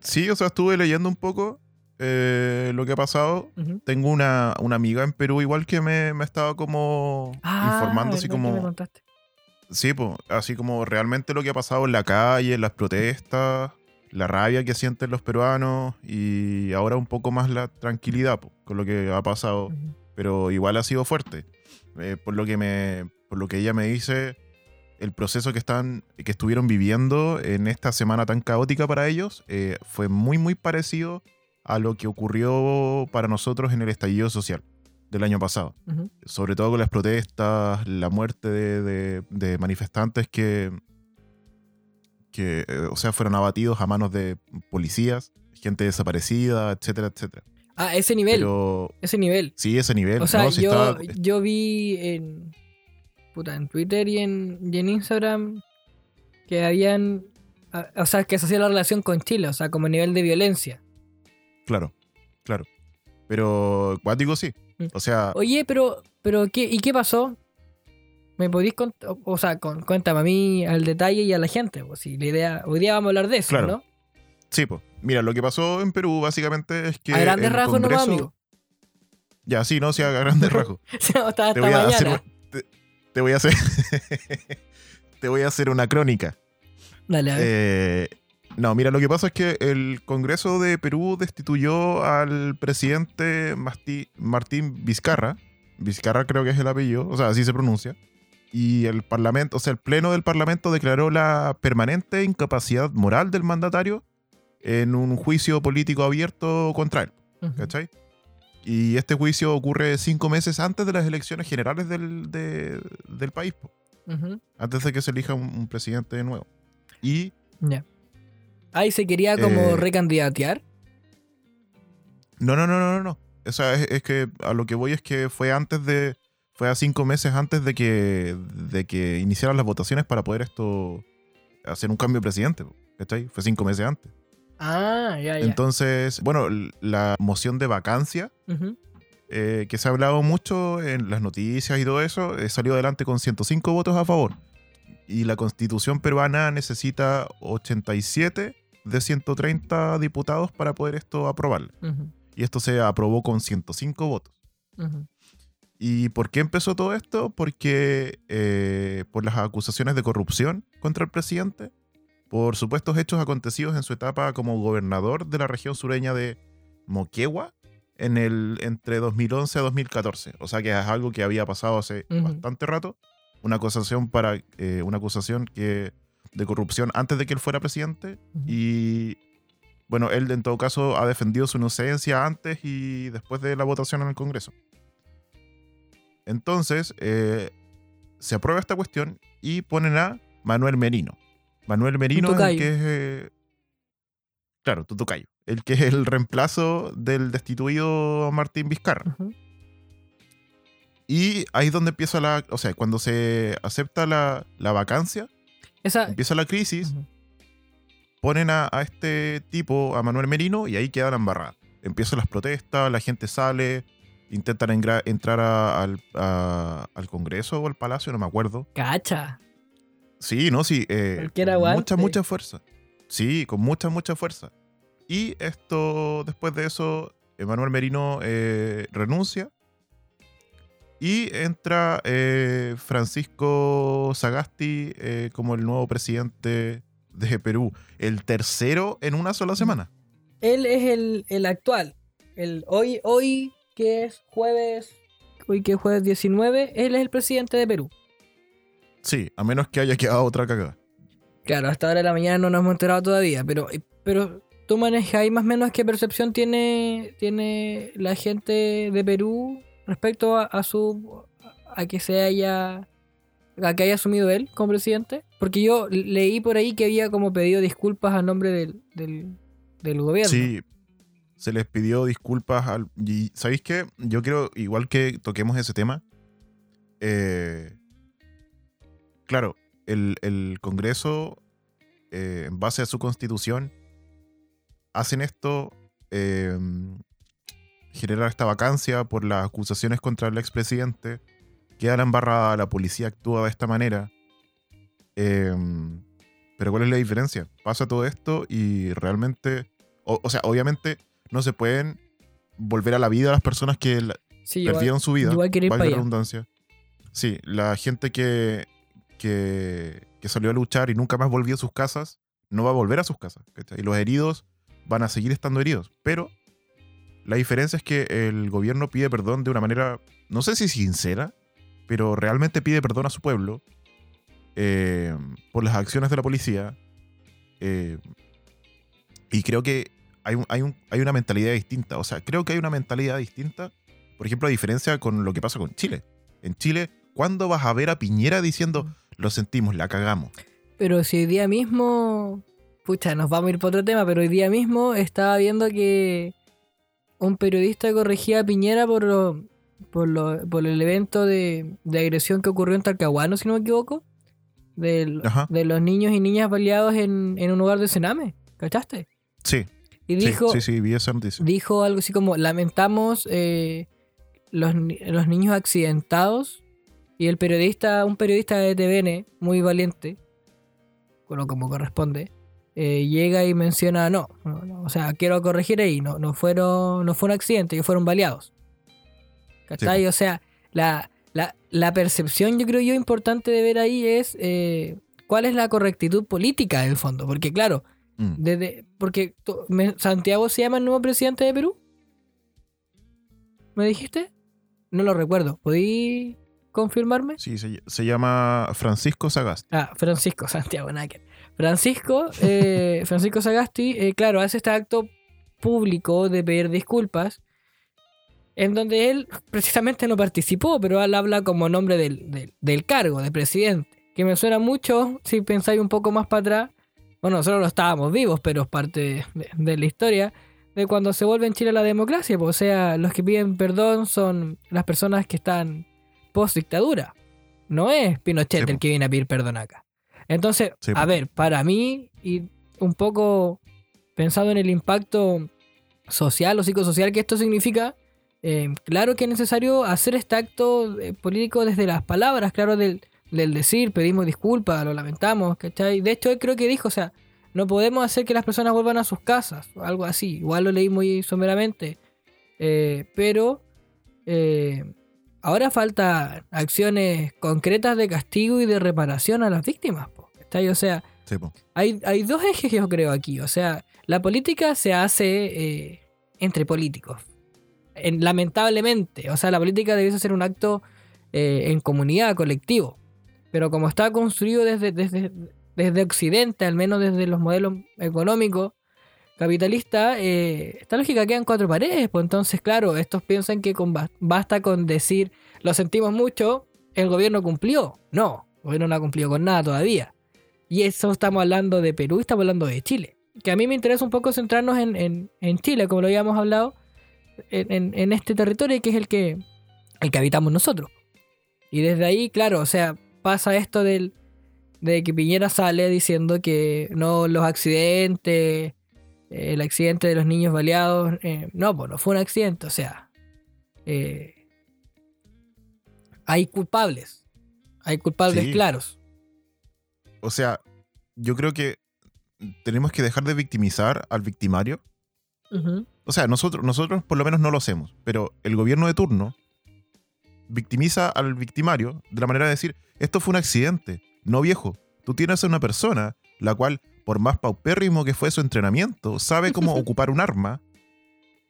Sí, o sea, estuve leyendo un poco eh, lo que ha pasado. Ujú. Tengo una, una amiga en Perú igual que me, me estaba como informando así Ah, ¿verdad que me como... Sí, pues, así como realmente lo que ha pasado en la calle, en las protestas, la rabia que sienten los peruanos y ahora un poco más la tranquilidad po, con lo que ha pasado, pero igual ha sido fuerte. Eh, por lo que me, por lo que ella me dice, el proceso que están, que estuvieron viviendo en esta semana tan caótica para ellos eh, fue muy muy parecido a lo que ocurrió para nosotros en el estallido social del año pasado sobre todo con las protestas, la muerte de, de- de manifestantes que, que eh, o sea, fueron abatidos a manos de policías, gente desaparecida, etcétera, etcétera. Ah, ese nivel. Pero Ese nivel. sí, ese nivel. O sea, yo, yo vi en, puta, en Twitter y en, y en Instagram que habían. a- O sea, que se hacía la relación con Chile, o sea, como nivel de violencia. Claro, claro. Pero cuático sí. Mm. O sea, Oye, pero, pero ¿qué, ¿y qué pasó? ¿Me podéis contar? O sea, con- cuéntame a mí al detalle y a la gente. Pues, si la idea, hoy día vamos a hablar de eso, Claro. ¿no? sí, pues. Mira, lo que pasó en Perú básicamente es que. a grandes rasgos Congreso- amigo. Ya, sí, no, sí, a grandes *laughs* rasgos. hasta hasta Te voy a hacer, mañana. te, te voy a hacer. *laughs* te voy a hacer una crónica. Dale, a ver. Eh, no, mira, lo que pasa es que el Congreso de Perú destituyó al presidente Martín Vizcarra. Vizcarra creo que es el apellido, o sea, así se pronuncia. Y el Parlamento, o sea, el Pleno del Parlamento declaró la permanente incapacidad moral del mandatario en un juicio político abierto contra él. Ujú. ¿Cachai? Y este juicio ocurre cinco meses antes de las elecciones generales del, de- del país, antes de que se elija un, un presidente nuevo. Y Ya. Ahí se quería como Eh, recandidatear. No, no, no, no, no. O sea, es, es que a lo que voy es que fue antes de. Fue a cinco meses antes de que, de que iniciaran las votaciones para poder esto. hacer un cambio de presidente. ¿Cachai? Fue cinco meses antes. Ah, ya, ya. Entonces, bueno, la moción de vacancia, eh, que se ha hablado mucho en las noticias y todo eso, eh, salió adelante con 105 votos a favor. Y la constitución peruana necesita 87 de 130 diputados para poder esto aprobar. Ujú. Y esto se aprobó con 105 votos. ¿Y por qué empezó todo esto? Porque eh, por las acusaciones de corrupción contra el presidente, por supuestos hechos acontecidos en su etapa como gobernador de la región sureña de Moquegua en el, entre 2011 a 2014. O sea que es algo que había pasado hace bastante rato. Una acusación, para, eh, una acusación que, de corrupción antes de que él fuera presidente. Y bueno, él en todo caso ha defendido su inocencia antes y después de la votación en el Congreso. Entonces, eh, se aprueba esta cuestión y ponen a Manuel Merino. Manuel Merino es el que es. eh, claro, tu tocayo. El que es el reemplazo del destituido Martín Vizcarra. Y ahí es donde empieza la. O sea, cuando se acepta la, la vacancia, Esa. empieza la crisis, ponen a, a este tipo, a Manuel Merino, y ahí quedan embarradas. Empiezan las protestas, la gente sale, intentan entrar a- al, a- al Congreso o al Palacio, no me acuerdo. Cacha. Sí, no, sí. eh, con mucha, mucha fuerza. Sí, con mucha, mucha fuerza. Y esto, después de eso, Manuel Merino eh, renuncia. Y entra eh, Francisco Sagasti eh, como el nuevo presidente de Perú. El tercero en una sola semana. Él es el, el actual. El, hoy, hoy, que es jueves. Hoy que es jueves 19, él es el presidente de Perú. Sí, a menos que haya quedado otra cagada. Claro, hasta ahora de la mañana no nos hemos enterado todavía, pero, pero tú manejas ahí más o menos qué percepción tiene, tiene la gente de Perú respecto a, su a que se haya a que haya asumido él como presidente. Porque yo leí por ahí que había como pedido disculpas a nombre del, del, del gobierno. Sí, se les pidió disculpas al... Y ¿sabéis qué? Yo creo, igual que toquemos ese tema, eh, claro, el, el Congreso, eh, en base a su constitución, hacen esto, eh, generar esta vacancia por las acusaciones contra el expresidente, queda la embarrada, la policía actúa de esta manera. eh, pero ¿cuál es la diferencia? Pasa todo esto y realmente, o, o sea, obviamente no se pueden volver a la vida las personas que la- Sí, igual- perdieron su vida, valga la redundancia. Sí, la gente que, que, que salió a luchar y nunca más volvió a sus casas, no va a volver a sus casas. ¿cachai? Y los heridos van a seguir estando heridos. Pero la diferencia es que el gobierno pide perdón de una manera, no sé si sincera, pero realmente pide perdón a su pueblo eh, por las acciones de la policía. eh, y creo que hay, hay una mentalidad distinta. O sea, creo que hay una mentalidad distinta, por ejemplo, a diferencia con lo que pasa con Chile. En Chile, ¿cuándo vas a ver a Piñera diciendo, lo sentimos, la cagamos? Pero si hoy día mismo. Pucha, nos vamos a ir por otro tema, pero hoy día mismo estaba viendo que un periodista corregía a Piñera por lo, por, lo- por el evento de, de agresión que ocurrió en Talcahuano, si no me equivoco. Del- de los niños y niñas baleados en, en un lugar de Sename. ¿Cachaste? Sí, Y dijo, sí, sí, sí, vi esa noticia. dijo algo así como, lamentamos eh, los, los niños accidentados. Y el periodista, un periodista de TVN, muy valiente, bueno, como corresponde, eh, llega y menciona, no, no, no, o sea, quiero corregir ahí, no, no, fueron, no fue un accidente, ellos fueron baleados. ¿Cachai? O sea, la, la, la percepción, yo creo yo, importante de ver ahí es eh, cuál es la correctitud política en el fondo. Porque claro, Mm. desde, porque Santiago se llama el nuevo presidente de Perú. ¿Me dijiste? No lo recuerdo. ¿Podí confirmarme? Sí, se, se llama Francisco Sagasti. Ah, Francisco Santiago Náquer. Francisco, eh, Francisco Sagasti, eh, claro, hace este acto público de pedir disculpas, en donde él precisamente no participó, pero él habla como nombre del, del- del cargo, de presidente, que me suena mucho, si pensáis un poco más para atrás, bueno, nosotros no estábamos vivos, pero es parte de, de la historia, de cuando se vuelve en Chile la democracia, pues, o sea, los que piden perdón son las personas que están post dictadura. No es Pinochet Sí, el po. que viene a pedir perdón acá. Entonces, Sí, a po. ver, para mí, y un poco pensado en el impacto social o psicosocial que esto significa, eh, claro que es necesario hacer este acto eh, político desde las palabras, claro, del, del decir, pedimos disculpas, lo lamentamos, ¿cachai? De hecho, él creo que dijo, o sea, no podemos hacer que las personas vuelvan a sus casas, o algo así. Igual lo leí muy someramente. Eh, pero eh, ahora falta acciones concretas de castigo y de reparación a las víctimas, ¿cachai? O sea, Sí, hay, hay dos ejes yo creo aquí. O sea, la política se hace eh, entre políticos. En- lamentablemente. O sea, la política debe ser un acto eh, en comunidad, colectivo. Pero como está construido desde, desde, desde Occidente, al menos desde los modelos económicos capitalistas, eh, esta lógica quedan cuatro paredes. Pues entonces, claro, estos piensan que con bas- basta con decir lo sentimos mucho, el gobierno cumplió. No, el gobierno no ha cumplido con nada todavía. Y eso estamos hablando de Perú y estamos hablando de Chile. Que a mí me interesa un poco centrarnos en, en- en Chile, como lo habíamos hablado, en, en- este territorio que es el que, el que habitamos nosotros. Y desde ahí, claro, o sea, pasa esto del, de que Piñera sale diciendo que no los accidentes, eh, el accidente de los niños baleados, eh, no, pues no fue un accidente, o sea, eh, hay culpables, hay culpables Sí. claros. O sea, yo creo que tenemos que dejar de victimizar al victimario. O sea, nosotros, nosotros por lo menos no lo hacemos, pero el gobierno de turno victimiza al victimario de la manera de decir, esto fue un accidente. No viejo, tú tienes a una persona la cual, por más paupérrimo que fue su entrenamiento, sabe *laughs* cómo ocupar un arma.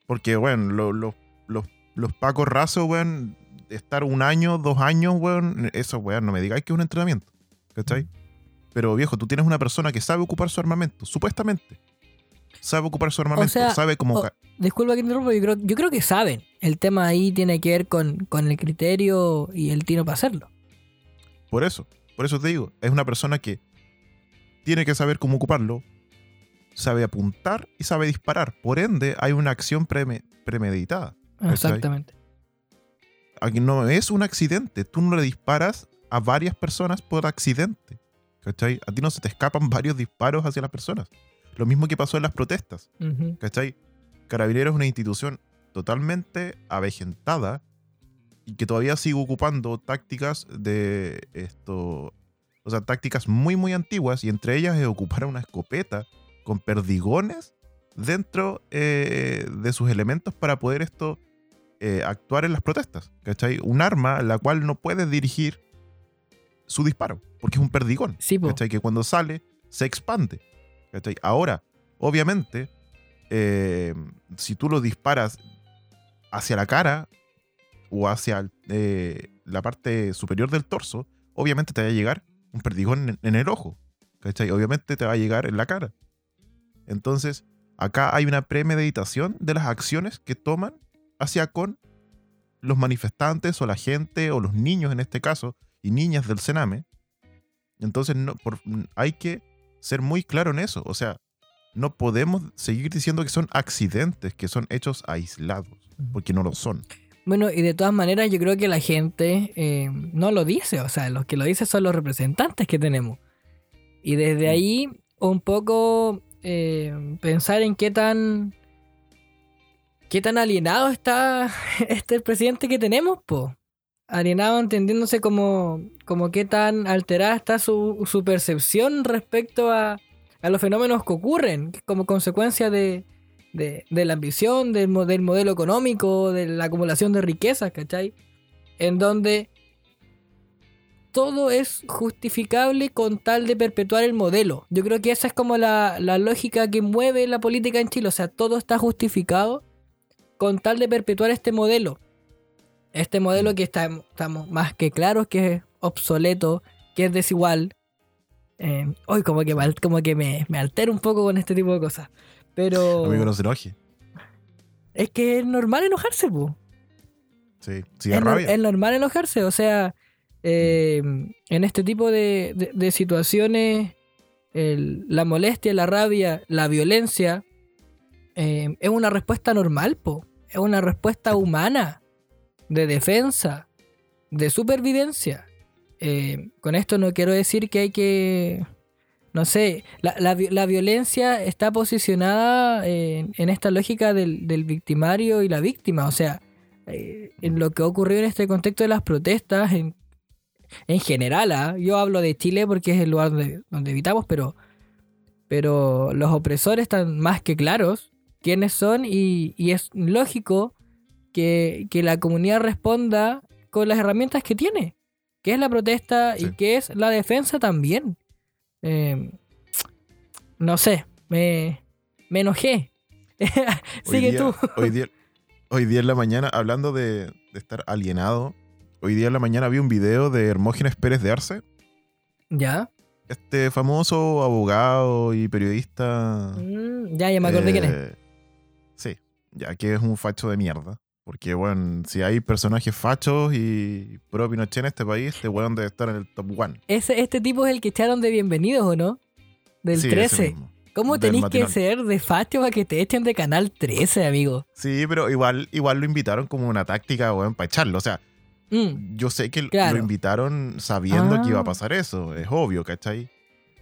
Porque, bueno, lo- lo- los, los pacos rasos, weón, estar un año, dos años, weón, eso, weón, no me digáis que es un entrenamiento. ¿Cachai? Pero, viejo, tú tienes una persona que sabe ocupar su armamento, supuestamente. Sabe ocupar su armamento, sea, sabe cómo... Disculpa que interrumpa, yo creo, yo creo que saben. El tema ahí tiene que ver con, con el criterio y el tino para hacerlo. Por eso, por eso te digo, es una persona que tiene que saber cómo ocuparlo, sabe apuntar y sabe disparar. Por ende, hay una acción preme- premeditada. Exactamente. Aquí no es un accidente, tú no le disparas a varias personas por accidente. ¿Cachai? A ti no se te escapan *laughs* varios disparos hacia las personas. Lo mismo que pasó en las protestas. Ujú. ¿Cachai? Carabineros es una institución totalmente avejentada y que todavía sigue ocupando tácticas de esto. O sea, tácticas muy, muy antiguas y entre ellas es ocupar una escopeta con perdigones dentro eh, de sus elementos para poder esto eh, actuar en las protestas. ¿Cachai? Un arma la cual no puede dirigir su disparo porque es un perdigón. Sí. Que cuando sale se expande. ¿cachai? Ahora, obviamente, eh, si tú lo disparas hacia la cara o hacia eh, la parte superior del torso, obviamente te va a llegar un perdigón en, en el ojo. ¿cachai? Obviamente te va a llegar en la cara. Entonces, acá hay una premeditación de las acciones que toman hacia con los manifestantes o la gente o los niños en este caso y niñas del Sename. Entonces no, por- hay que ser muy claro en eso. O sea, no podemos seguir diciendo que son accidentes, que son hechos aislados, porque no lo son. Bueno, y de todas maneras yo creo que la gente eh, no lo dice, o sea, los que lo dicen son los representantes que tenemos. Y desde Mm. ahí un poco eh, pensar en qué tan. qué tan alienado está *laughs* este presidente que tenemos, po. Alienado entendiéndose como, como qué tan alterada está su, su percepción respecto a, a los fenómenos que ocurren como consecuencia de, de, la ambición, del, del modelo económico, de la acumulación de riquezas, ¿cachai? En donde todo es justificable con tal de perpetuar el modelo. Yo creo que esa es como la, la lógica que mueve la política en Chile. O sea, todo está justificado con tal de perpetuar este modelo. Este modelo que está, estamos más que claros que es obsoleto, que es desigual. Eh, hoy como que, como que me, me altera un poco con este tipo de cosas. Pero Amigo, no se enoje. es que es normal enojarse, po. Sí, sí, es, rabia. es normal enojarse, o sea, eh, en este tipo de, de- de situaciones, el- la molestia, la rabia, la violencia, eh, es una respuesta normal, po. Es una respuesta humana, de defensa, de supervivencia. Eh, con esto no quiero decir que hay que... No sé, la, la la violencia está posicionada en, en esta lógica del, del victimario y la víctima. O sea, eh, en lo que ha ocurrido en este contexto de las protestas, en, en general, ¿ah? yo hablo de Chile porque es el lugar donde, donde pero, pero los opresores están más que claros quiénes son y, y es lógico que, que la comunidad responda con las herramientas que tiene, que es la protesta Sí. y que es la defensa también. Eh, no sé, me, me enojé. *laughs* Hoy Sigue día- tú. Hoy día, *laughs* hoy día en la mañana, hablando de, de estar alienado, hoy día en la mañana vi un video de Hermógenes Pérez de Arce, ¿Ya? este famoso abogado y periodista. Mm, ya, ya me acordé quién es. eh, Sí, ya que es un facho de mierda. Porque, bueno, si hay personajes fachos y pro Pinochet en este país, este weón debe estar en el top one. Ese, este tipo es el que echaron de bienvenidos, ¿o no? Del Sí, ese 13. mismo. ¿Cómo tenéis que ser de facho para que te echen de canal 13, amigo? Sí, pero igual, igual lo invitaron como una táctica, weón, para echarlo. O sea, Mm, yo sé que Claro. lo invitaron sabiendo que iba a Ah. pasar eso. Es obvio, ¿cachai?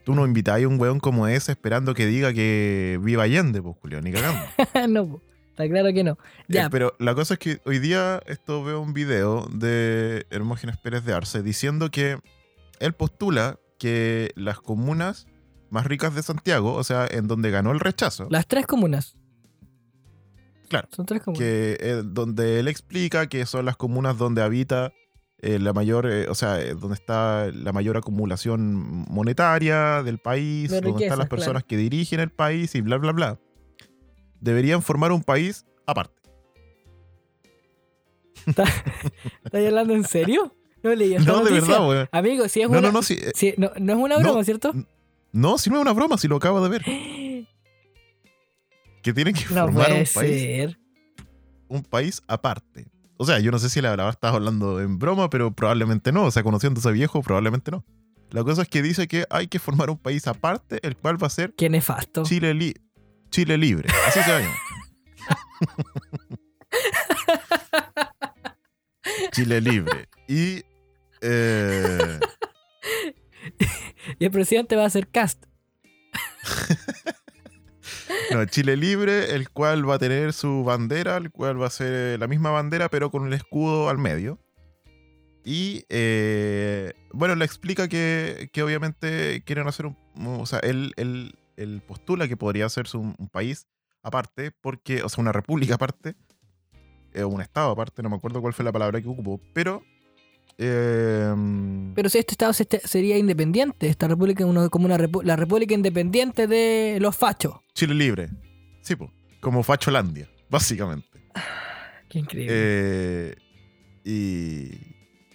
Tú no invitáis a un weón como ese esperando que diga que viva Allende, pues, Julio, ni cagando. *laughs* no, po, está claro que no. Ya, Eh, pero la cosa es que hoy día esto veo un video de Hermógenes Pérez de Arce diciendo que él postula que las comunas más ricas de Santiago, o sea, en donde ganó el rechazo, las tres comunas. Claro, Son tres comunas. que eh, donde él explica que son las comunas donde habita eh, la mayor, eh, o sea, donde está la mayor acumulación monetaria del país, De donde están las claro. personas que dirigen el país y bla, bla, bla. Deberían formar un país aparte. ¿Estás hablando en serio? No leí esta No, de verdad, weón. Amigo, si es No, una... no, no, eh, si- no, no es una broma, ¿cierto? no, si no es una broma, si lo acabo de ver. *gasps* Que tienen que formar un país, ser. un país aparte. O sea, yo no sé si la verdad estás hablando en broma, pero probablemente no. O sea, conociendo a ese viejo, probablemente no. La cosa es que dice que hay que formar un país aparte, el cual va a ser Qué nefasto. Chile, li- Chile libre. Así se llama. Chile libre. Y. eh, *laughs* Y el presidente va a hacer cast. *laughs* no, Chile libre, el cual va a tener su bandera, el cual va a ser la misma bandera, pero con el escudo al medio. Y eh, bueno, le explica que, que obviamente quieren hacer un. O sea, él, él- él postula que podría hacerse un, un país aparte, porque, o sea, una república aparte, eh, un estado aparte, no me acuerdo cuál fue la palabra que ocupó, pero. eh, Pero si este estado se- este sería independiente, esta república es uno- como una repu- la república independiente de los fachos. Chile libre. Sí, po, como Facholandia, básicamente. Qué increíble. Eh, y,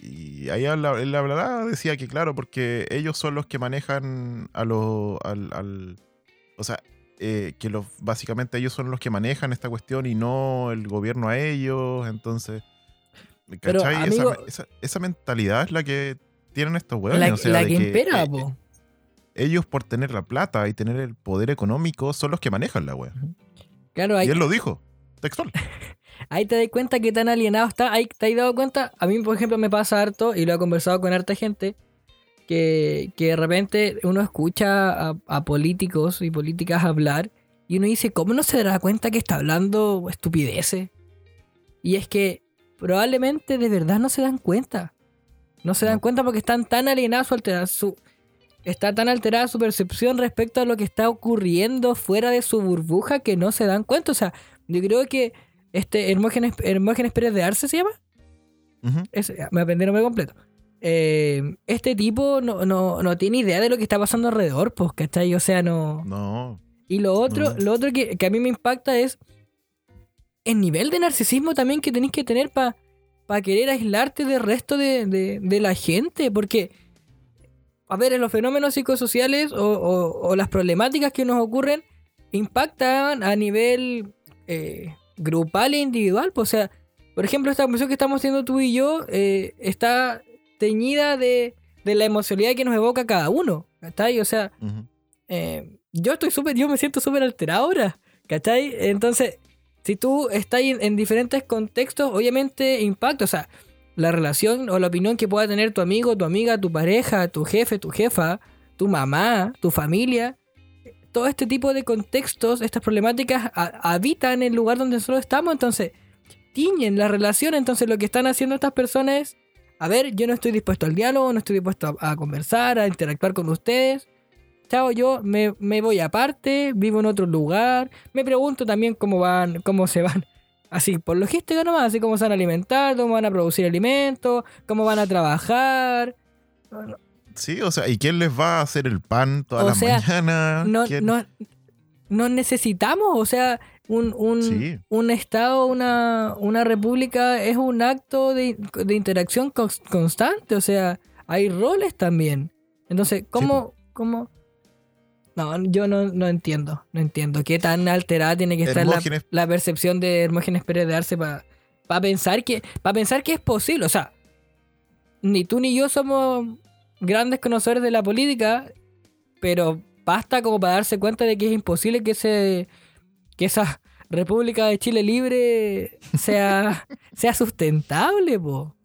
y ahí habla, él hablará, decía que claro, porque ellos son los que manejan a los... Al, al- o sea, eh, que los, básicamente ellos son los que manejan esta cuestión y no el gobierno a ellos, entonces... ¿cachai? Esa- amigo- esa, esa mentalidad es la que tienen estos huevos. la o sea, la de que, impera, eh, po. ellos por tener la plata y tener el poder económico son los que manejan la wea. Claro, ahí, Y él lo *laughs* dijo, textual. ahí te das cuenta que tan alienado está. Ahí te has dado cuenta. A mí, por ejemplo, me pasa harto, y lo he conversado con harta gente, que, que de repente uno escucha a, a políticos y políticas hablar y uno dice, ¿cómo no se dará cuenta que está hablando estupideces? Y es que probablemente de verdad no se dan cuenta. No se dan cuenta porque están tan alienados altera- su está tan alterada su percepción respecto a lo que está ocurriendo fuera de su burbuja que no se dan cuenta. O sea, yo creo que este Hermógenes, Hermógenes Pérez de Arce se llama. Ese, me aprendí el nombre completo. Eh, este tipo no, no, no tiene idea de lo que está pasando alrededor, pues, ¿cachai? O sea, no. No. Y lo otro, No. lo otro que, que a mí me impacta es el nivel de narcisismo también que tenéis que tener para querer aislarte del resto de, de- de la gente. Porque, a ver, en los fenómenos psicosociales o, o- o las problemáticas que nos ocurren impactan a nivel eh, grupal e individual. pues, o sea, por ejemplo, esta conversación que estamos haciendo tú y yo eh, está teñida de, de la emocionalidad que nos evoca cada uno. ¿Cachai? O sea, eh, yo estoy súper, yo me siento súper alterado ahora, ¿cachai? Entonces, si tú estás en, en diferentes contextos, obviamente impacta, o sea, la relación o la opinión que pueda tener tu amigo, tu amiga, tu pareja, tu jefe, tu jefa, tu mamá, tu familia, todo este tipo de contextos, estas problemáticas ha- habitan el lugar donde nosotros estamos, entonces tiñen la relación, entonces lo que están haciendo estas personas es, a ver, yo no estoy dispuesto al diálogo, no estoy dispuesto a, a conversar, a interactuar con ustedes, chao, yo me, me voy aparte, vivo en otro lugar, me pregunto también cómo van, cómo se van, así, por logística nomás, así cómo se van a alimentar, cómo van a producir alimentos, cómo van a trabajar. Sí, o sea, ¿y quién les va a hacer el pan toda O la sea, mañana? No, no, no necesitamos, o sea, un, un, Sí. un Estado, una, una república es un acto de, de interacción cons- constante, o sea, hay roles también. Entonces, ¿cómo, cómo? No, yo no, no entiendo, no entiendo qué tan alterada tiene que estar la, la percepción de Hermógenes Pérez de Arce para pensar que para pensar que es posible, o sea, ni tú ni yo somos grandes conocedores de la política, pero basta como para darse cuenta de que es imposible que ese que esa República de Chile libre sea *laughs* sea sustentable, po.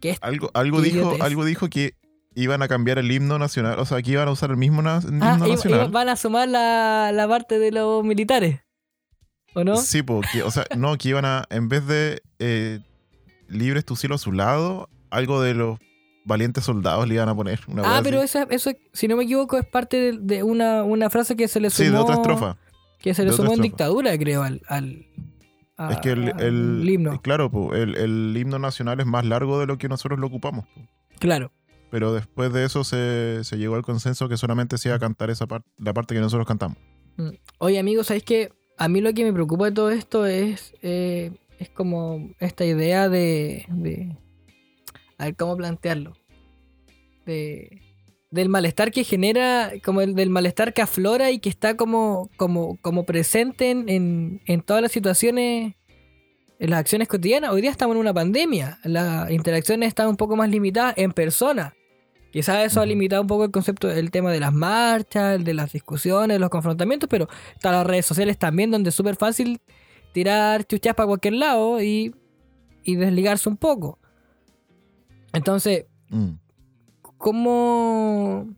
Que es- Algo, algo, Qué dijo, algo dijo que iban a cambiar el himno nacional. O sea, que iban a usar el mismo na- himno Ah, nacional. van a sumar la, la parte de los militares. ¿O no? Sí, porque, o sea, no, que iban a, en vez de eh, libres tu cielo a su lado, algo de los valientes soldados le iban a poner. Una ah, pero eso, eso, si no me equivoco, es parte de, de una, una frase que se le sumó. Sí, de otra estrofa. Que se le sumó en dictadura, creo, al, al, a- es que el, el- himno. claro, po, el, el himno nacional es más largo de lo que nosotros lo ocupamos. po. Claro. Pero después de eso se, se llegó al consenso que solamente se iba a cantar esa parte, la parte que nosotros cantamos. Oye, amigos, ¿sabéis que a mí lo que me preocupa de todo esto es, eh, es como esta idea de, de- A ver, ¿cómo plantearlo? De, del malestar que genera, como el del malestar que aflora y que está como, como, como presente en, en, en todas las situaciones, en las acciones cotidianas. Hoy día estamos en una pandemia, las interacciones están un poco más limitadas en persona. Quizás eso ha limitado un poco el concepto del tema de las marchas, el de las discusiones, los confrontamientos, pero están las redes sociales también donde es súper fácil tirar chuchas para cualquier lado y, y desligarse un poco. Entonces, Mm. ¿Cómo,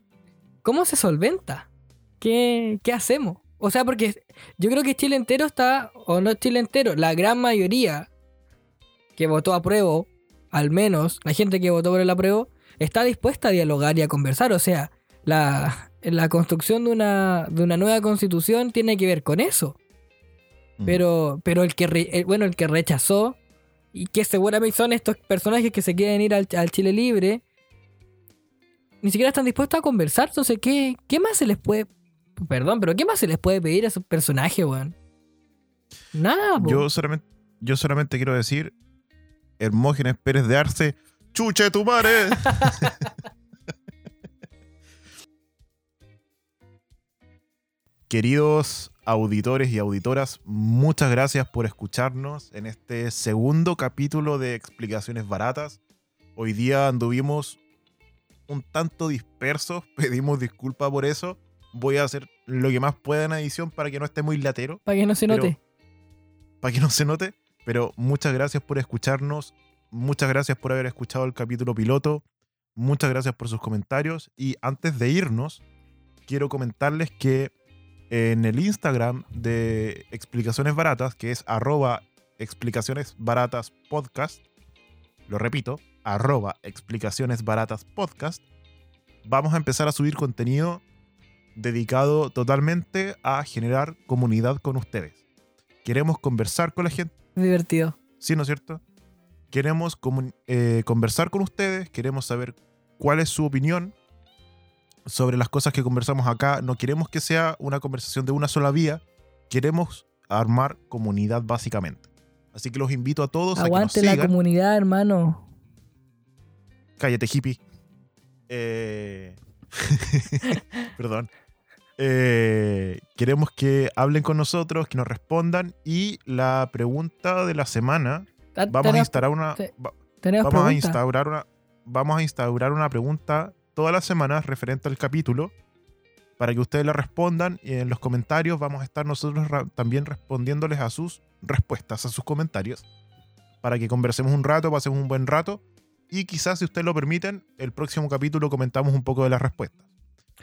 cómo se solventa? ¿Qué, ¿Qué hacemos? O sea, porque yo creo que Chile entero está, o no Chile entero, la gran mayoría que votó a prueba, al menos la gente que votó por el apruebo, está dispuesta a dialogar y a conversar. O sea, la, la construcción de una, de una nueva constitución tiene que ver con eso. Mm. Pero, pero el que re- el- bueno, el que rechazó, y que seguramente son estos personajes que se quieren ir al, al Chile libre, ni siquiera están dispuestos a conversar. Entonces, ¿qué, qué más se les puede. Perdón, pero ¿qué más se les puede pedir a esos personajes, weón? Nada, po. Yo solamente, yo solamente quiero decir, Hermógenes Pérez de Arce, ¡chuche tu madre! *laughs* Queridos auditores y auditoras, muchas gracias por escucharnos en este segundo capítulo de Explicaciones Baratas. Hoy día anduvimos un tanto dispersos, *laughs* pedimos disculpas por eso. Voy a hacer lo que más pueda en edición para que no esté muy latero Para que no se note. para que no se note. Pero muchas gracias por escucharnos. Muchas gracias por haber escuchado el capítulo piloto. Muchas gracias por sus comentarios. Y antes de irnos, quiero comentarles que en el Instagram de Explicaciones Baratas, que es arroba explicaciones baratas podcast, lo repito, arroba explicaciones baratas podcast, vamos a empezar a subir contenido dedicado totalmente a generar comunidad con ustedes. Queremos conversar con la gente. Divertido. Sí, ¿no es cierto? Queremos eh, conversar con ustedes, queremos saber cuál es su opinión sobre las cosas que conversamos acá. No queremos que sea una conversación de una sola vía, queremos armar comunidad básicamente. Así que los invito a todos Aguante a que nos la comunidad, hermano. Cállate, hippie. Eh... *laughs* Perdón. Eh, queremos que hablen con nosotros, que nos respondan. Y la pregunta de la semana. Vamos a instaurar una. vamos a instaurar una. Vamos a instaurar una pregunta todas las semanas referente al capítulo. Para que ustedes la respondan. Y en los comentarios vamos a estar nosotros también respondiéndoles a sus respuestas, a sus comentarios. Para que conversemos un rato, pasemos un buen rato. Y quizás, si ustedes lo permiten, el próximo capítulo comentamos un poco de las respuestas.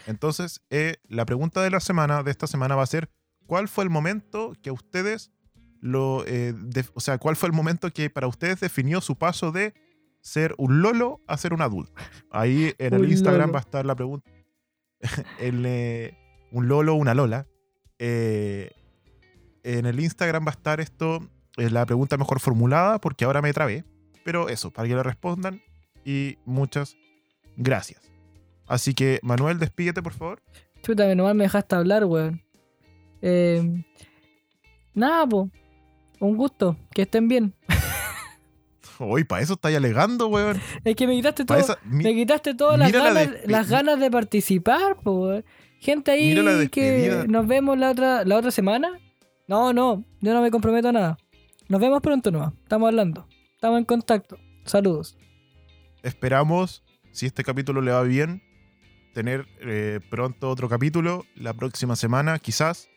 Entonces, eh, la pregunta de la semana, de esta semana, va a ser: ¿cuál fue el momento que ustedes lo. Eh, o sea, ¿cuál fue el momento que para ustedes definió su paso de ser un lolo a ser un adulto? Ahí en el Instagram va a estar la pregunta. *laughs* Eh, un lolo, una lola. En el Instagram va a estar esto, la pregunta mejor formulada, porque ahora me trabé. Pero eso, para que le respondan. Y muchas gracias. Así que, Manuel, despídete, por favor. Chuta, que nomás me dejaste hablar, weón. Eh, nada, po. Un gusto. Que estén bien. *laughs* Uy, para eso estáis alegando, weón. Es que me quitaste todo. me quitaste todas las ganas, las ganas de participar, po, Gente ahí que nos vemos la otra, la otra semana. No, no, yo no me comprometo a nada. Nos vemos pronto nomás. Estamos hablando. Estamos en contacto. Saludos. Esperamos, si este capítulo le va bien, tener eh, pronto otro capítulo la próxima semana, quizás.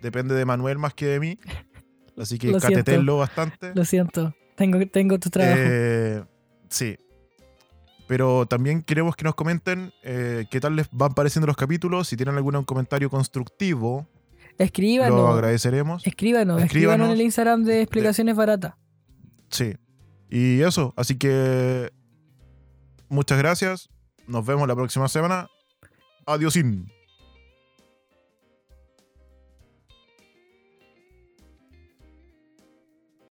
Depende de Manuel más que de mí. *laughs* Así que catetenlo bastante. Lo siento. Tengo, tengo tu trabajo. Eh, sí. Pero también queremos que nos comenten eh, qué tal les van pareciendo los capítulos. Si tienen algún comentario constructivo, escríbanos. Lo agradeceremos. Escríbanos, escríbanos, en el Instagram de Explicaciones Baratas. Sí. Y eso, así que muchas gracias. Nos vemos la próxima semana. Adiósín.